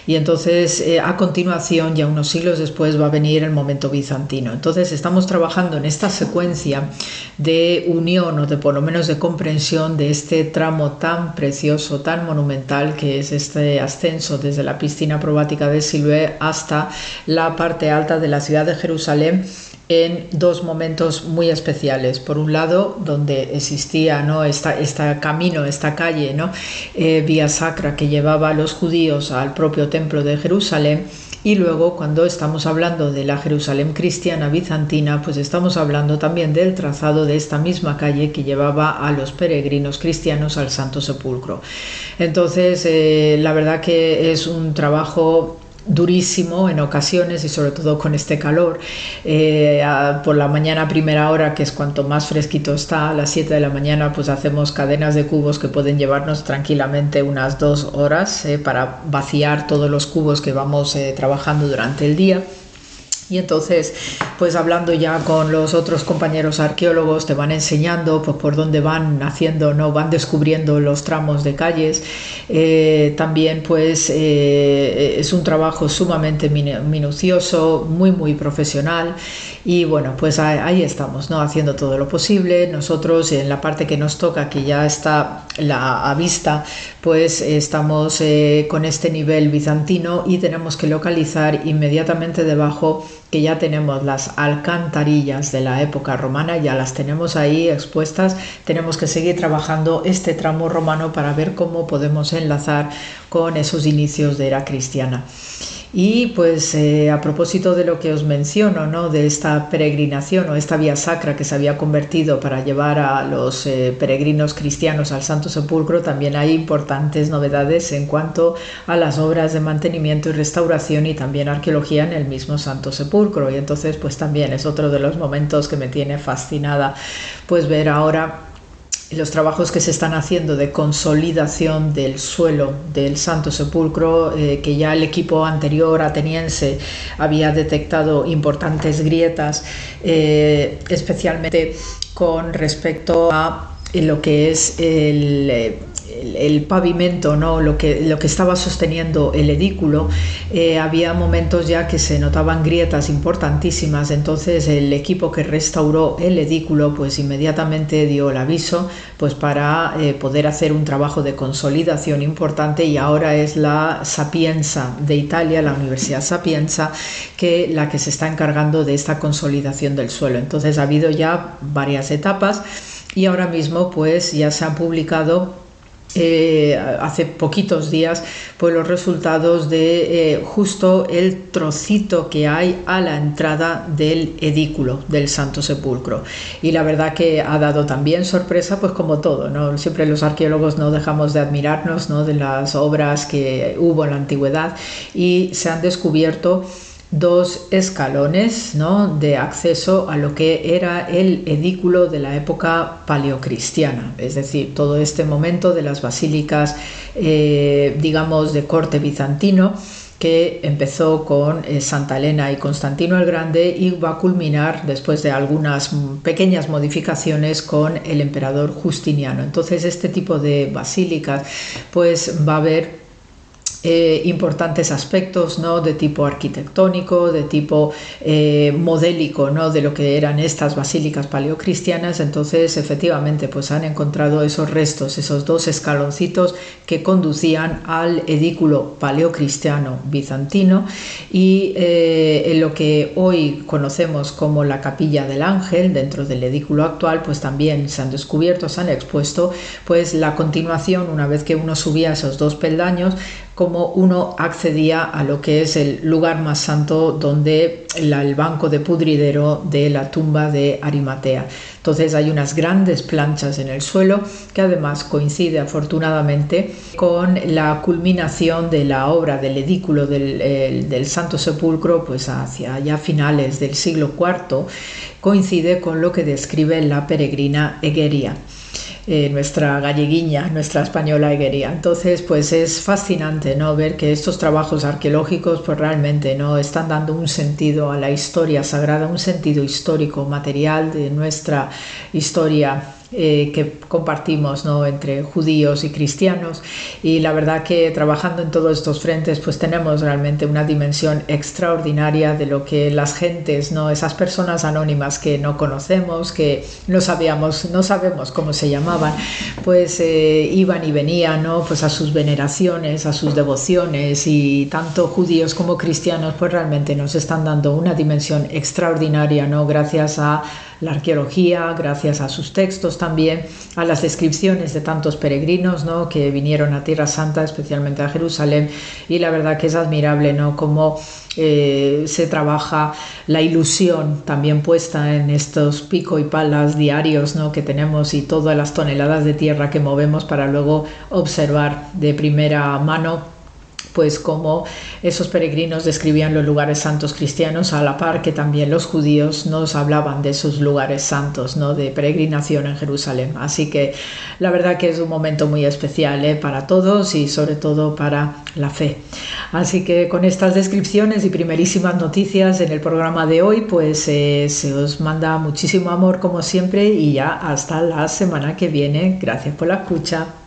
[SPEAKER 5] y entonces eh, a continuación ya unos siglos después va a venir el momento bizantino. Entonces estamos trabajando en esta secuencia de unión o de por lo menos de comprensión de este tramo tan precioso tan monumental que es este ascenso desde la piscina probática de Siloé hasta la parte alta de la ciudad de Jerusalén en dos momentos muy especiales. Por un lado, donde existía ¿no? este camino, esta calle, ¿no? Eh, vía sacra que llevaba a los judíos al propio templo de Jerusalén. Y luego, cuando estamos hablando de la Jerusalén cristiana bizantina, pues estamos hablando también del trazado de esta misma calle que llevaba a los peregrinos cristianos al Santo Sepulcro. Entonces, eh, la verdad que es un trabajo durísimo en ocasiones y sobre todo con este calor. Eh, por la mañana primera hora, que es cuanto más fresquito está, a las 7 de la mañana, pues hacemos cadenas de cubos que pueden llevarnos tranquilamente unas dos horas eh, para vaciar todos los cubos que vamos eh, trabajando durante el día. Y entonces, pues hablando ya con los otros compañeros arqueólogos, te van enseñando pues, por dónde van haciendo, no van descubriendo los tramos de calles. Eh, también, pues, eh, es un trabajo sumamente minucioso, muy, muy profesional. Y bueno, pues ahí, estamos, ¿no? Haciendo todo lo posible. Nosotros, en la parte que nos toca, que ya está la, a vista, pues estamos eh, con este nivel bizantino y tenemos que localizar inmediatamente debajo que ya tenemos las alcantarillas de la época romana, ya las tenemos ahí expuestas, tenemos que seguir trabajando este tramo romano para ver cómo podemos enlazar con esos inicios de era cristiana. Y pues eh, a propósito de lo que os menciono, ¿no? de esta peregrinación o esta vía sacra que se había convertido para llevar a los eh, peregrinos cristianos al Santo Sepulcro, también hay importantes novedades en cuanto a las obras de mantenimiento y restauración y también arqueología en el mismo Santo Sepulcro. Y entonces pues también es otro de los momentos que me tiene fascinada pues ver ahora los trabajos que se están haciendo de consolidación del suelo del Santo Sepulcro, eh, que ya el equipo anterior ateniense había detectado importantes grietas, eh, especialmente con respecto a lo que es el el, pavimento, ¿no? lo, que, lo que estaba sosteniendo el edículo, eh, había momentos ya que se notaban grietas importantísimas, entonces el equipo que restauró el edículo pues inmediatamente dio el aviso pues para eh, poder hacer un trabajo de consolidación importante y ahora es la Sapienza de Italia, la Universidad Sapienza, que la que se está encargando de esta consolidación del suelo. Entonces ha habido ya varias etapas y ahora mismo pues ya se han publicado eh, hace poquitos días pues los resultados de eh, justo el trocito que hay a la entrada del edículo del Santo Sepulcro y la verdad que ha dado también sorpresa pues como todo no siempre los arqueólogos no dejamos de admirarnos ¿no? de las obras que hubo en la antigüedad y se han descubierto dos escalones ¿no? de acceso a lo que era el edículo de la época paleocristiana, es decir, todo este momento de las basílicas, eh, digamos, de corte bizantino, que empezó con eh, Santa Elena y Constantino el Grande y va a culminar después de algunas pequeñas modificaciones con el emperador Justiniano. Entonces este tipo de basílicas pues va a haber eh, importantes aspectos ¿no? de tipo arquitectónico, de tipo eh, modélico ¿no? de lo que eran estas basílicas paleocristianas. Entonces, efectivamente, pues han encontrado esos restos, esos dos escaloncitos que conducían al edículo paleocristiano bizantino y eh, en lo que hoy conocemos como la capilla del ángel dentro del edículo actual, pues también se han descubierto, se han expuesto, pues la continuación, una vez que uno subía esos dos peldaños, como uno accedía a lo que es el lugar más santo donde el banco de pudridero de la tumba de Arimatea. Entonces hay unas grandes planchas en el suelo que además coincide afortunadamente con la culminación de la obra del edículo del, del Santo Sepulcro pues hacia ya finales del siglo IV coincide con lo que describe la peregrina Egeria. Eh, nuestra galleguiña, nuestra española eguería. Entonces, pues es fascinante ¿no? ver que estos trabajos arqueológicos pues realmente ¿no? están dando un sentido a la historia sagrada, un sentido histórico, material de nuestra historia eh, que compartimos ¿no? entre judíos y cristianos y la verdad que trabajando en todos estos frentes pues tenemos realmente una dimensión extraordinaria de lo que las gentes, ¿no? esas personas anónimas que no conocemos, que no sabíamos, no sabemos cómo se llamaban, pues eh, iban y venían ¿no? pues a sus veneraciones, a sus devociones y tanto judíos como cristianos pues realmente nos están dando una dimensión extraordinaria ¿no? gracias a la arqueología, gracias a sus textos también, a las descripciones de tantos peregrinos ¿no? que vinieron a Tierra Santa, especialmente a Jerusalén, y la verdad que es admirable ¿no? cómo eh, se trabaja la ilusión también puesta en estos pico y palas diarios ¿no? que tenemos y todas las toneladas de tierra que movemos para luego observar de primera mano pues como esos peregrinos describían los lugares santos cristianos a la par que también los judíos nos hablaban de sus lugares santos, ¿no? de peregrinación en Jerusalén. Así que la verdad que es un momento muy especial ¿eh? para todos y sobre todo para la fe. Así que con estas descripciones y primerísimas noticias en el programa de hoy, pues eh, se os manda muchísimo amor como siempre y ya hasta la semana que viene. Gracias por la escucha.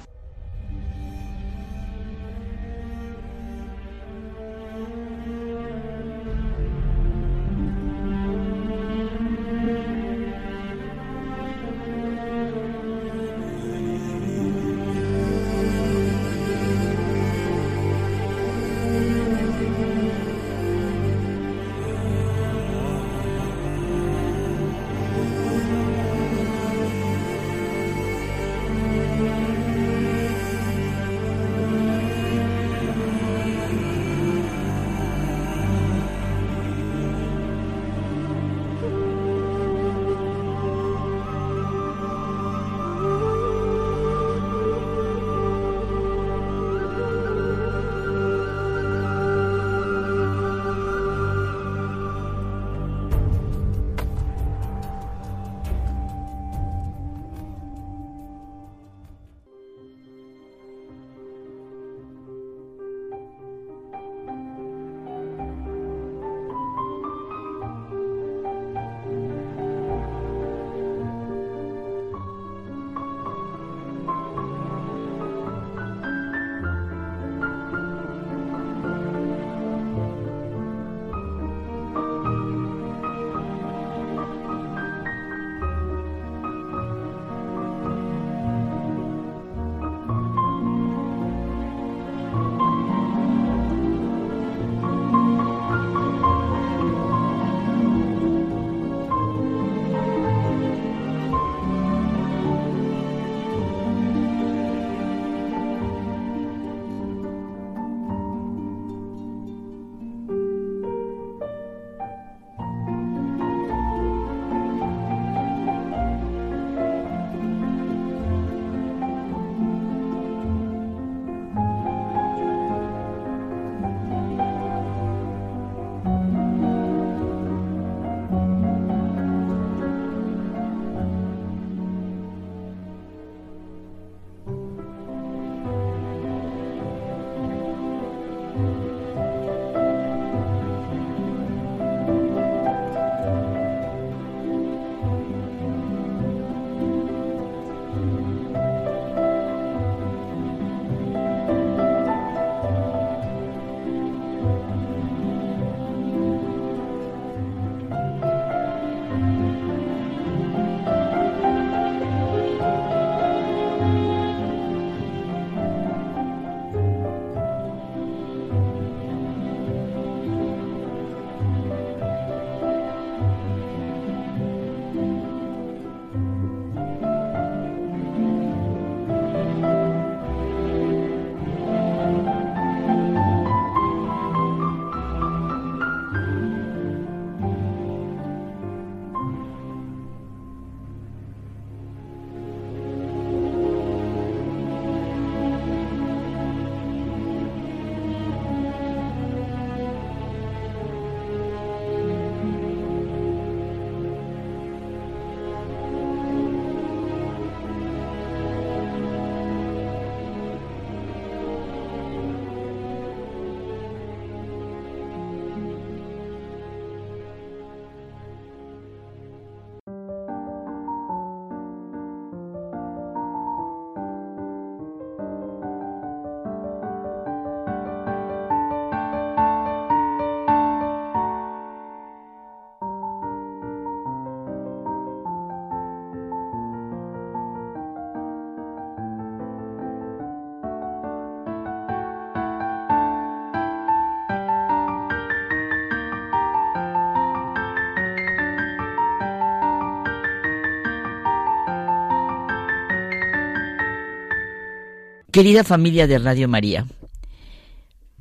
[SPEAKER 4] Querida familia de Radio María,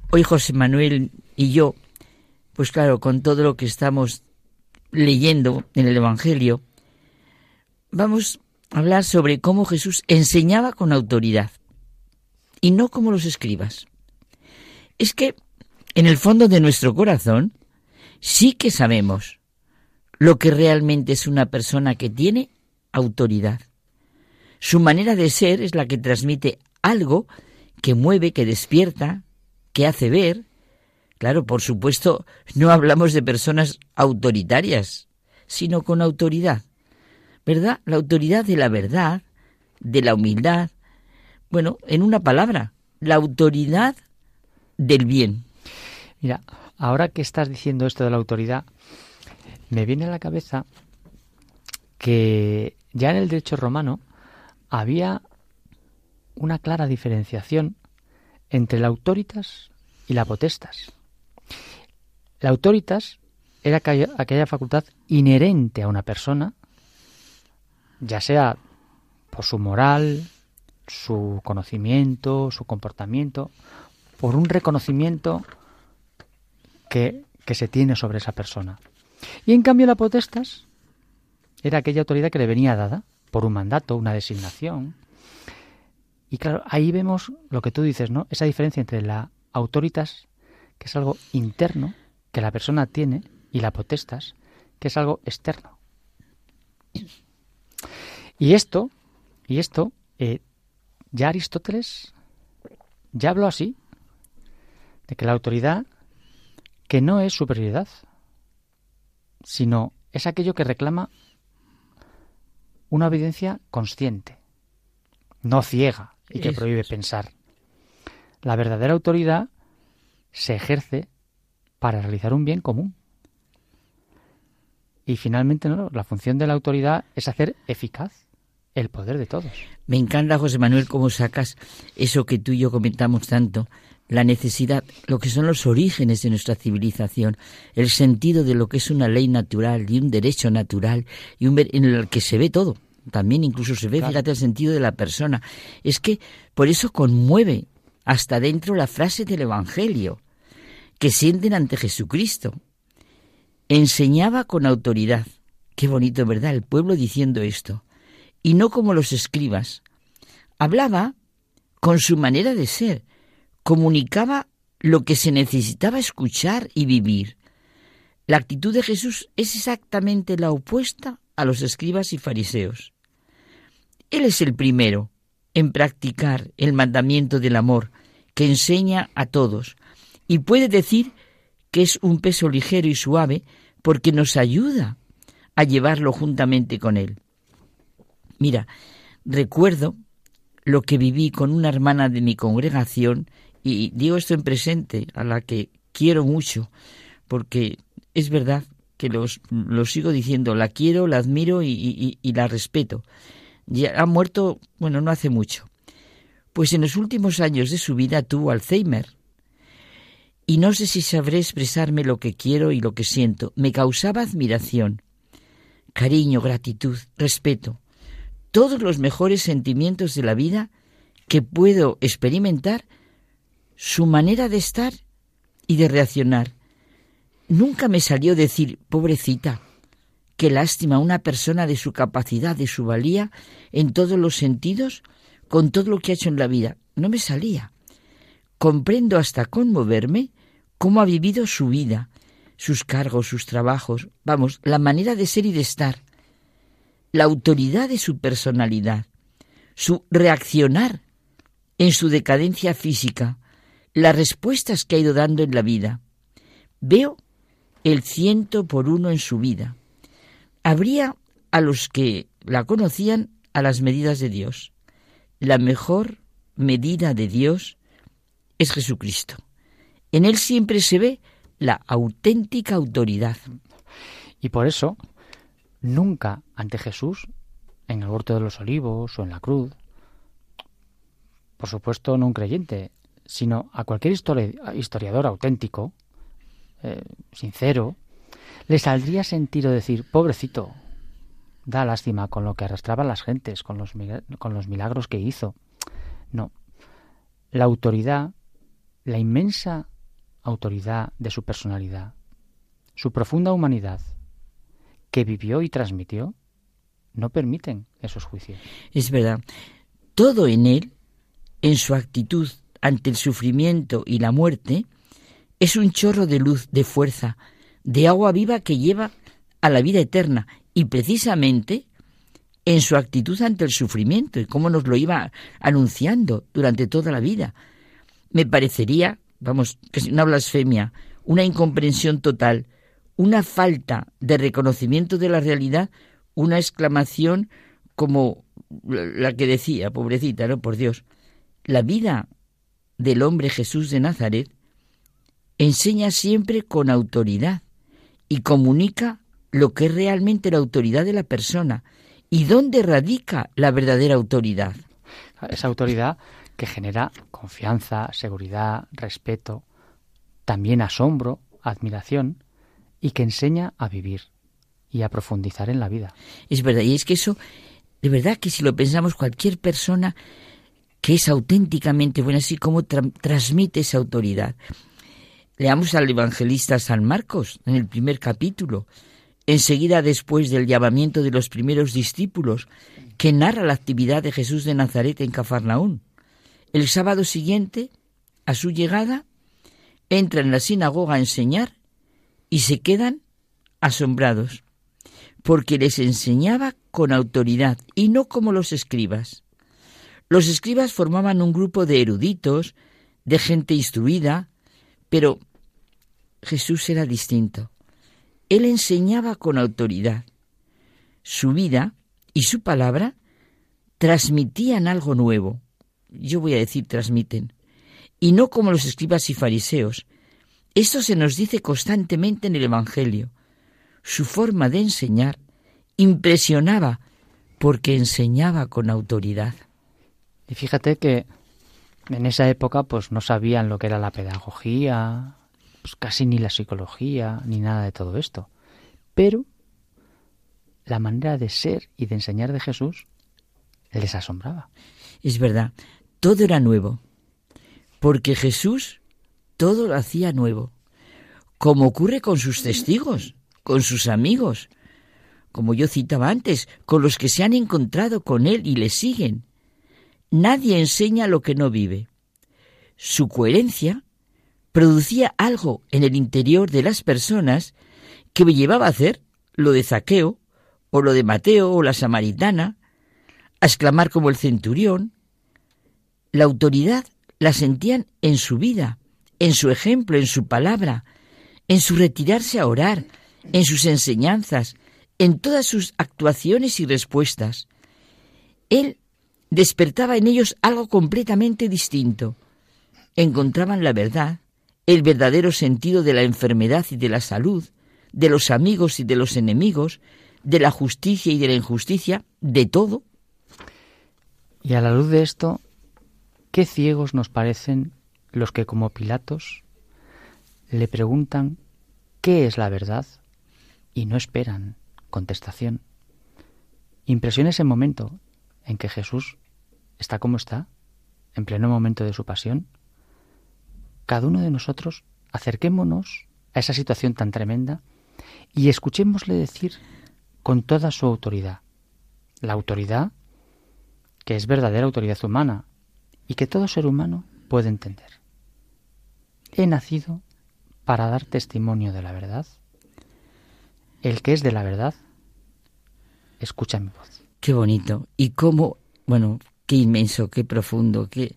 [SPEAKER 4] hoy José Manuel y yo, pues claro, con todo lo que estamos leyendo en el Evangelio, vamos a hablar sobre cómo Jesús enseñaba con autoridad y no como los escribas. Es que en el fondo de nuestro corazón sí que sabemos lo que realmente es una persona que tiene autoridad. Su manera de ser es la que transmite algo que mueve, que despierta, que hace ver. Claro, por supuesto, no hablamos de personas autoritarias, sino con autoridad. ¿Verdad? La autoridad de la verdad, de la humildad. Bueno, en una palabra, la autoridad del bien.
[SPEAKER 6] Mira, ahora que estás diciendo esto de la autoridad, me viene a la cabeza que ya en el derecho romano había una clara diferenciación entre la autoritas y la potestas. La autoritas era aquella, facultad inherente a una persona, ya sea por su moral, su conocimiento, su comportamiento, por un reconocimiento que, que, se tiene sobre esa persona. Y en cambio la potestas era aquella autoridad que le venía dada por un mandato, una designación. Y claro, ahí vemos lo que tú dices, ¿no? Esa diferencia entre la autoritas, que es algo interno, que la persona tiene, y la potestas, que es algo externo. Y esto, y esto, eh, ya Aristóteles ya habló así, de que la autoridad, que no es superioridad, sino es aquello que reclama una obediencia consciente, no ciega y que prohíbe pensar. La verdadera autoridad se ejerce para realizar un bien común. Y finalmente, ¿no? la función de la autoridad es hacer eficaz el poder de todos.
[SPEAKER 4] Me encanta, José Manuel, cómo sacas eso que tú y yo comentamos tanto, la necesidad, lo que son los orígenes de nuestra civilización, el sentido de lo que es una ley natural y un derecho natural y un en el que se ve todo. También incluso se ve, fíjate, el sentido de la persona. Es que por eso conmueve hasta dentro la frase del Evangelio que sienten ante Jesucristo. Enseñaba con autoridad. Qué bonito, ¿verdad? El pueblo diciendo esto. Y no como los escribas. Hablaba con su manera de ser, comunicaba lo que se necesitaba escuchar y vivir. La actitud de Jesús es exactamente la opuesta a los escribas y fariseos. Él es el primero en practicar el mandamiento del amor que enseña a todos y puede decir que es un peso ligero y suave porque nos ayuda a llevarlo juntamente con él. Mira, recuerdo lo que viví con una hermana de mi congregación y digo esto en presente, a la que quiero mucho, porque es verdad que los, lo sigo diciendo, la quiero, la admiro y, la respeto. Ya ha muerto, bueno, no hace mucho. Pues en los últimos años de su vida tuvo Alzheimer. Y no sé si sabré expresarme lo que quiero y lo que siento. Me causaba admiración, cariño, gratitud, respeto, todos los mejores sentimientos de la vida que puedo experimentar su manera de estar y de reaccionar. Nunca me salió decir, pobrecita, qué lástima una persona de su capacidad, de su valía, en todos los sentidos, con todo lo que ha hecho en la vida. No me salía. Comprendo hasta conmoverme cómo ha vivido su vida, sus cargos, sus trabajos, vamos, la manera de ser y de estar, la autoridad de su personalidad, su reaccionar en su decadencia física, las respuestas que ha ido dando en la vida. Veo el ciento por uno en su vida. Habría a los que la conocían a las medidas de Dios. La mejor medida de Dios es Jesucristo. En Él siempre se ve la auténtica autoridad.
[SPEAKER 6] Y por eso, nunca ante Jesús, en el huerto de los olivos o en la cruz, por supuesto no un creyente, sino a cualquier historiador auténtico, eh, sincero, le saldría sentido decir, pobrecito, da lástima con lo que arrastraban las gentes, con los, con los milagros que hizo. No, la autoridad, la inmensa autoridad de su personalidad, su profunda humanidad, que vivió y transmitió, no permiten esos juicios.
[SPEAKER 4] Es verdad. Todo en él, en su actitud ante el sufrimiento y la muerte, es un chorro de luz, de fuerza, de agua viva que lleva a la vida eterna y precisamente en su actitud ante el sufrimiento y cómo nos lo iba anunciando durante toda la vida. Me parecería, vamos, casi una blasfemia, una incomprensión total, una falta de reconocimiento de la realidad, una exclamación como la que decía, pobrecita, ¿no? Por Dios. La vida del hombre Jesús de Nazaret enseña siempre con autoridad y comunica lo que es realmente la autoridad de la persona y dónde radica la verdadera autoridad.
[SPEAKER 6] Esa autoridad que genera confianza, seguridad, respeto, también asombro, admiración y que enseña a vivir y a profundizar en la vida.
[SPEAKER 4] Es verdad, y es que eso, de verdad que si lo pensamos, cualquier persona que es auténticamente buena, así como transmite esa autoridad. Leamos al evangelista San Marcos en el primer capítulo, enseguida después del llamamiento de los primeros discípulos, que narra la actividad de Jesús de Nazaret en Cafarnaún. El sábado siguiente, a su llegada, entra en la sinagoga a enseñar y se quedan asombrados, porque les enseñaba con autoridad y no como los escribas. Los escribas formaban un grupo de eruditos, de gente instruida, pero Jesús era distinto. Él enseñaba con autoridad. Su vida y su palabra transmitían algo nuevo. Yo voy a decir transmiten. Y no como los escribas y fariseos. Esto se nos dice constantemente en el Evangelio. Su forma de enseñar impresionaba porque enseñaba con autoridad.
[SPEAKER 6] Y fíjate que en esa época pues no sabían lo que era la pedagogía, pues casi ni la psicología, ni nada de todo esto. Pero la manera de ser y de enseñar de Jesús les asombraba.
[SPEAKER 4] Es verdad, todo era nuevo, porque Jesús todo lo hacía nuevo, como ocurre con sus testigos, con sus amigos, como yo citaba antes, con los que se han encontrado con Él y le siguen. Nadie enseña lo que no vive. Su coherencia producía algo en el interior de las personas que me llevaba a hacer lo de Zaqueo, o lo de Mateo, o la samaritana, a exclamar como el centurión. La autoridad la sentían en su vida, en su ejemplo, en su palabra, en su retirarse a orar, en sus enseñanzas, en todas sus actuaciones y respuestas. Él despertaba en ellos algo completamente distinto. Encontraban la verdad, el verdadero sentido de la enfermedad y de la salud, de los amigos y de los enemigos, de la justicia y de la injusticia, de todo.
[SPEAKER 6] Y a la luz de esto, qué ciegos nos parecen los que como Pilatos le preguntan qué es la verdad y no esperan contestación. Impresiona ese momento en que Jesús está como está, en pleno momento de su pasión, cada uno de nosotros acerquémonos a esa situación tan tremenda y escuchémosle decir con toda su autoridad, la autoridad que es verdadera autoridad humana y que todo ser humano puede entender. He nacido para dar testimonio de la verdad. El que es de la verdad, escucha mi voz.
[SPEAKER 4] Qué bonito. Y cómo, bueno, qué inmenso, qué profundo, qué...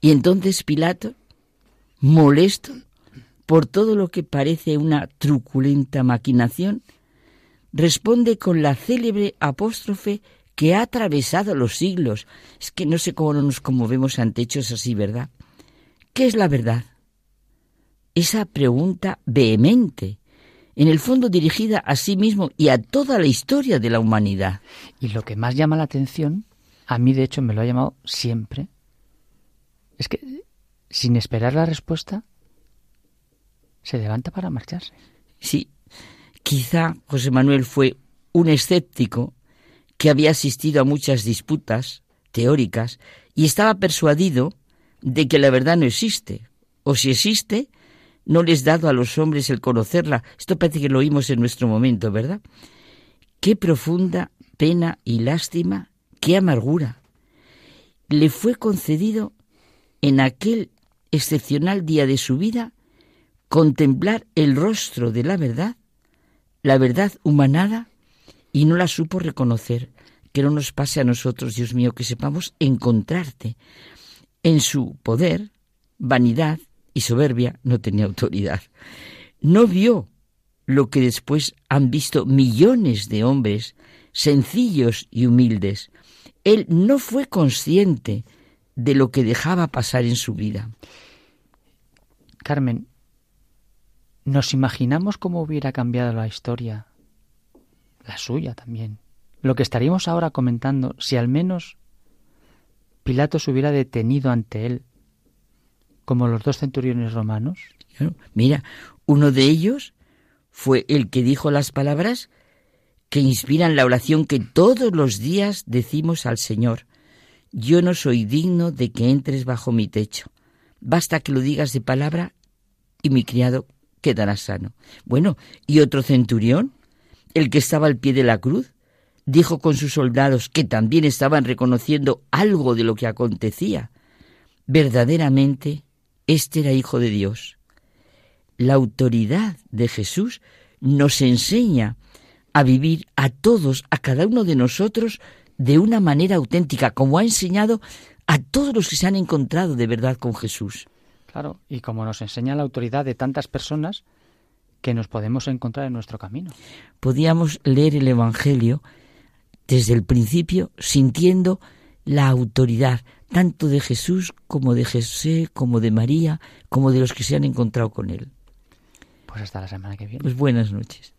[SPEAKER 4] Y entonces Pilato, molesto por todo lo que parece una truculenta maquinación, responde con la célebre apóstrofe que ha atravesado los siglos. Es que no sé cómo no nos conmovemos ante hechos así, ¿verdad? ¿Qué es la verdad? Esa pregunta vehemente, en el fondo dirigida a sí mismo y a toda la historia de la humanidad.
[SPEAKER 6] Y lo que más llama la atención a mí de hecho me lo ha llamado siempre, es que sin esperar la respuesta, se levanta para marcharse.
[SPEAKER 4] Sí, quizá José Manuel fue un escéptico que había asistido a muchas disputas teóricas y estaba persuadido de que la verdad no existe, o si existe, no les dado a los hombres el conocerla. Esto parece que lo oímos en nuestro momento, ¿verdad? Qué profunda pena y lástima, qué amargura. Le fue concedido en aquel excepcional día de su vida contemplar el rostro de la verdad, la verdad humanada, y no la supo reconocer. Que no nos pase a nosotros, Dios mío, que sepamos encontrarte. En su poder, vanidad y soberbia no tenía autoridad. No vio lo que después han visto millones de hombres sencillos y humildes. Él no fue consciente de lo que dejaba pasar en su vida.
[SPEAKER 6] Carmen, ¿nos imaginamos cómo hubiera cambiado la historia? La suya también. Lo que estaríamos ahora comentando si al menos Pilato se hubiera detenido ante él, como los dos centuriones romanos.
[SPEAKER 4] Mira, uno de ellos fue el que dijo las palabras que inspiran la oración que todos los días decimos al Señor yo no soy digno de que entres bajo mi techo. Basta que lo digas de palabra y mi criado quedará sano. Bueno, ¿y otro centurión? El que estaba al pie de la cruz, dijo con sus soldados que también estaban reconociendo algo de lo que acontecía. Verdaderamente, este era hijo de Dios. La autoridad de Jesús nos enseña a vivir a todos, a cada uno de nosotros, de una manera auténtica, como ha enseñado a todos los que se han encontrado de verdad con Jesús.
[SPEAKER 6] Claro, y como nos enseña la autoridad de tantas personas que nos podemos encontrar en nuestro camino.
[SPEAKER 4] Podíamos leer el Evangelio desde el principio sintiendo la autoridad tanto de Jesús como de Jesús, como de María, como de los que se han encontrado con él.
[SPEAKER 6] Pues hasta la semana que viene.
[SPEAKER 4] Pues buenas noches.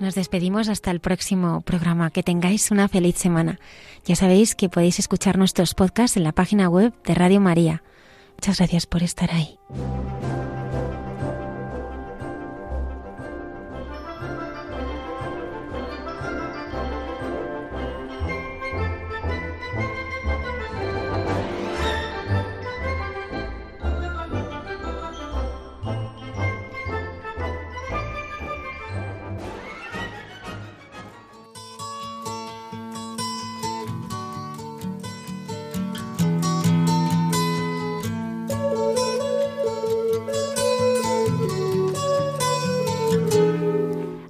[SPEAKER 1] Nos despedimos hasta el próximo programa. Que tengáis una feliz semana. Ya sabéis que podéis escuchar nuestros podcasts en la página web de Radio María. Muchas gracias por estar ahí.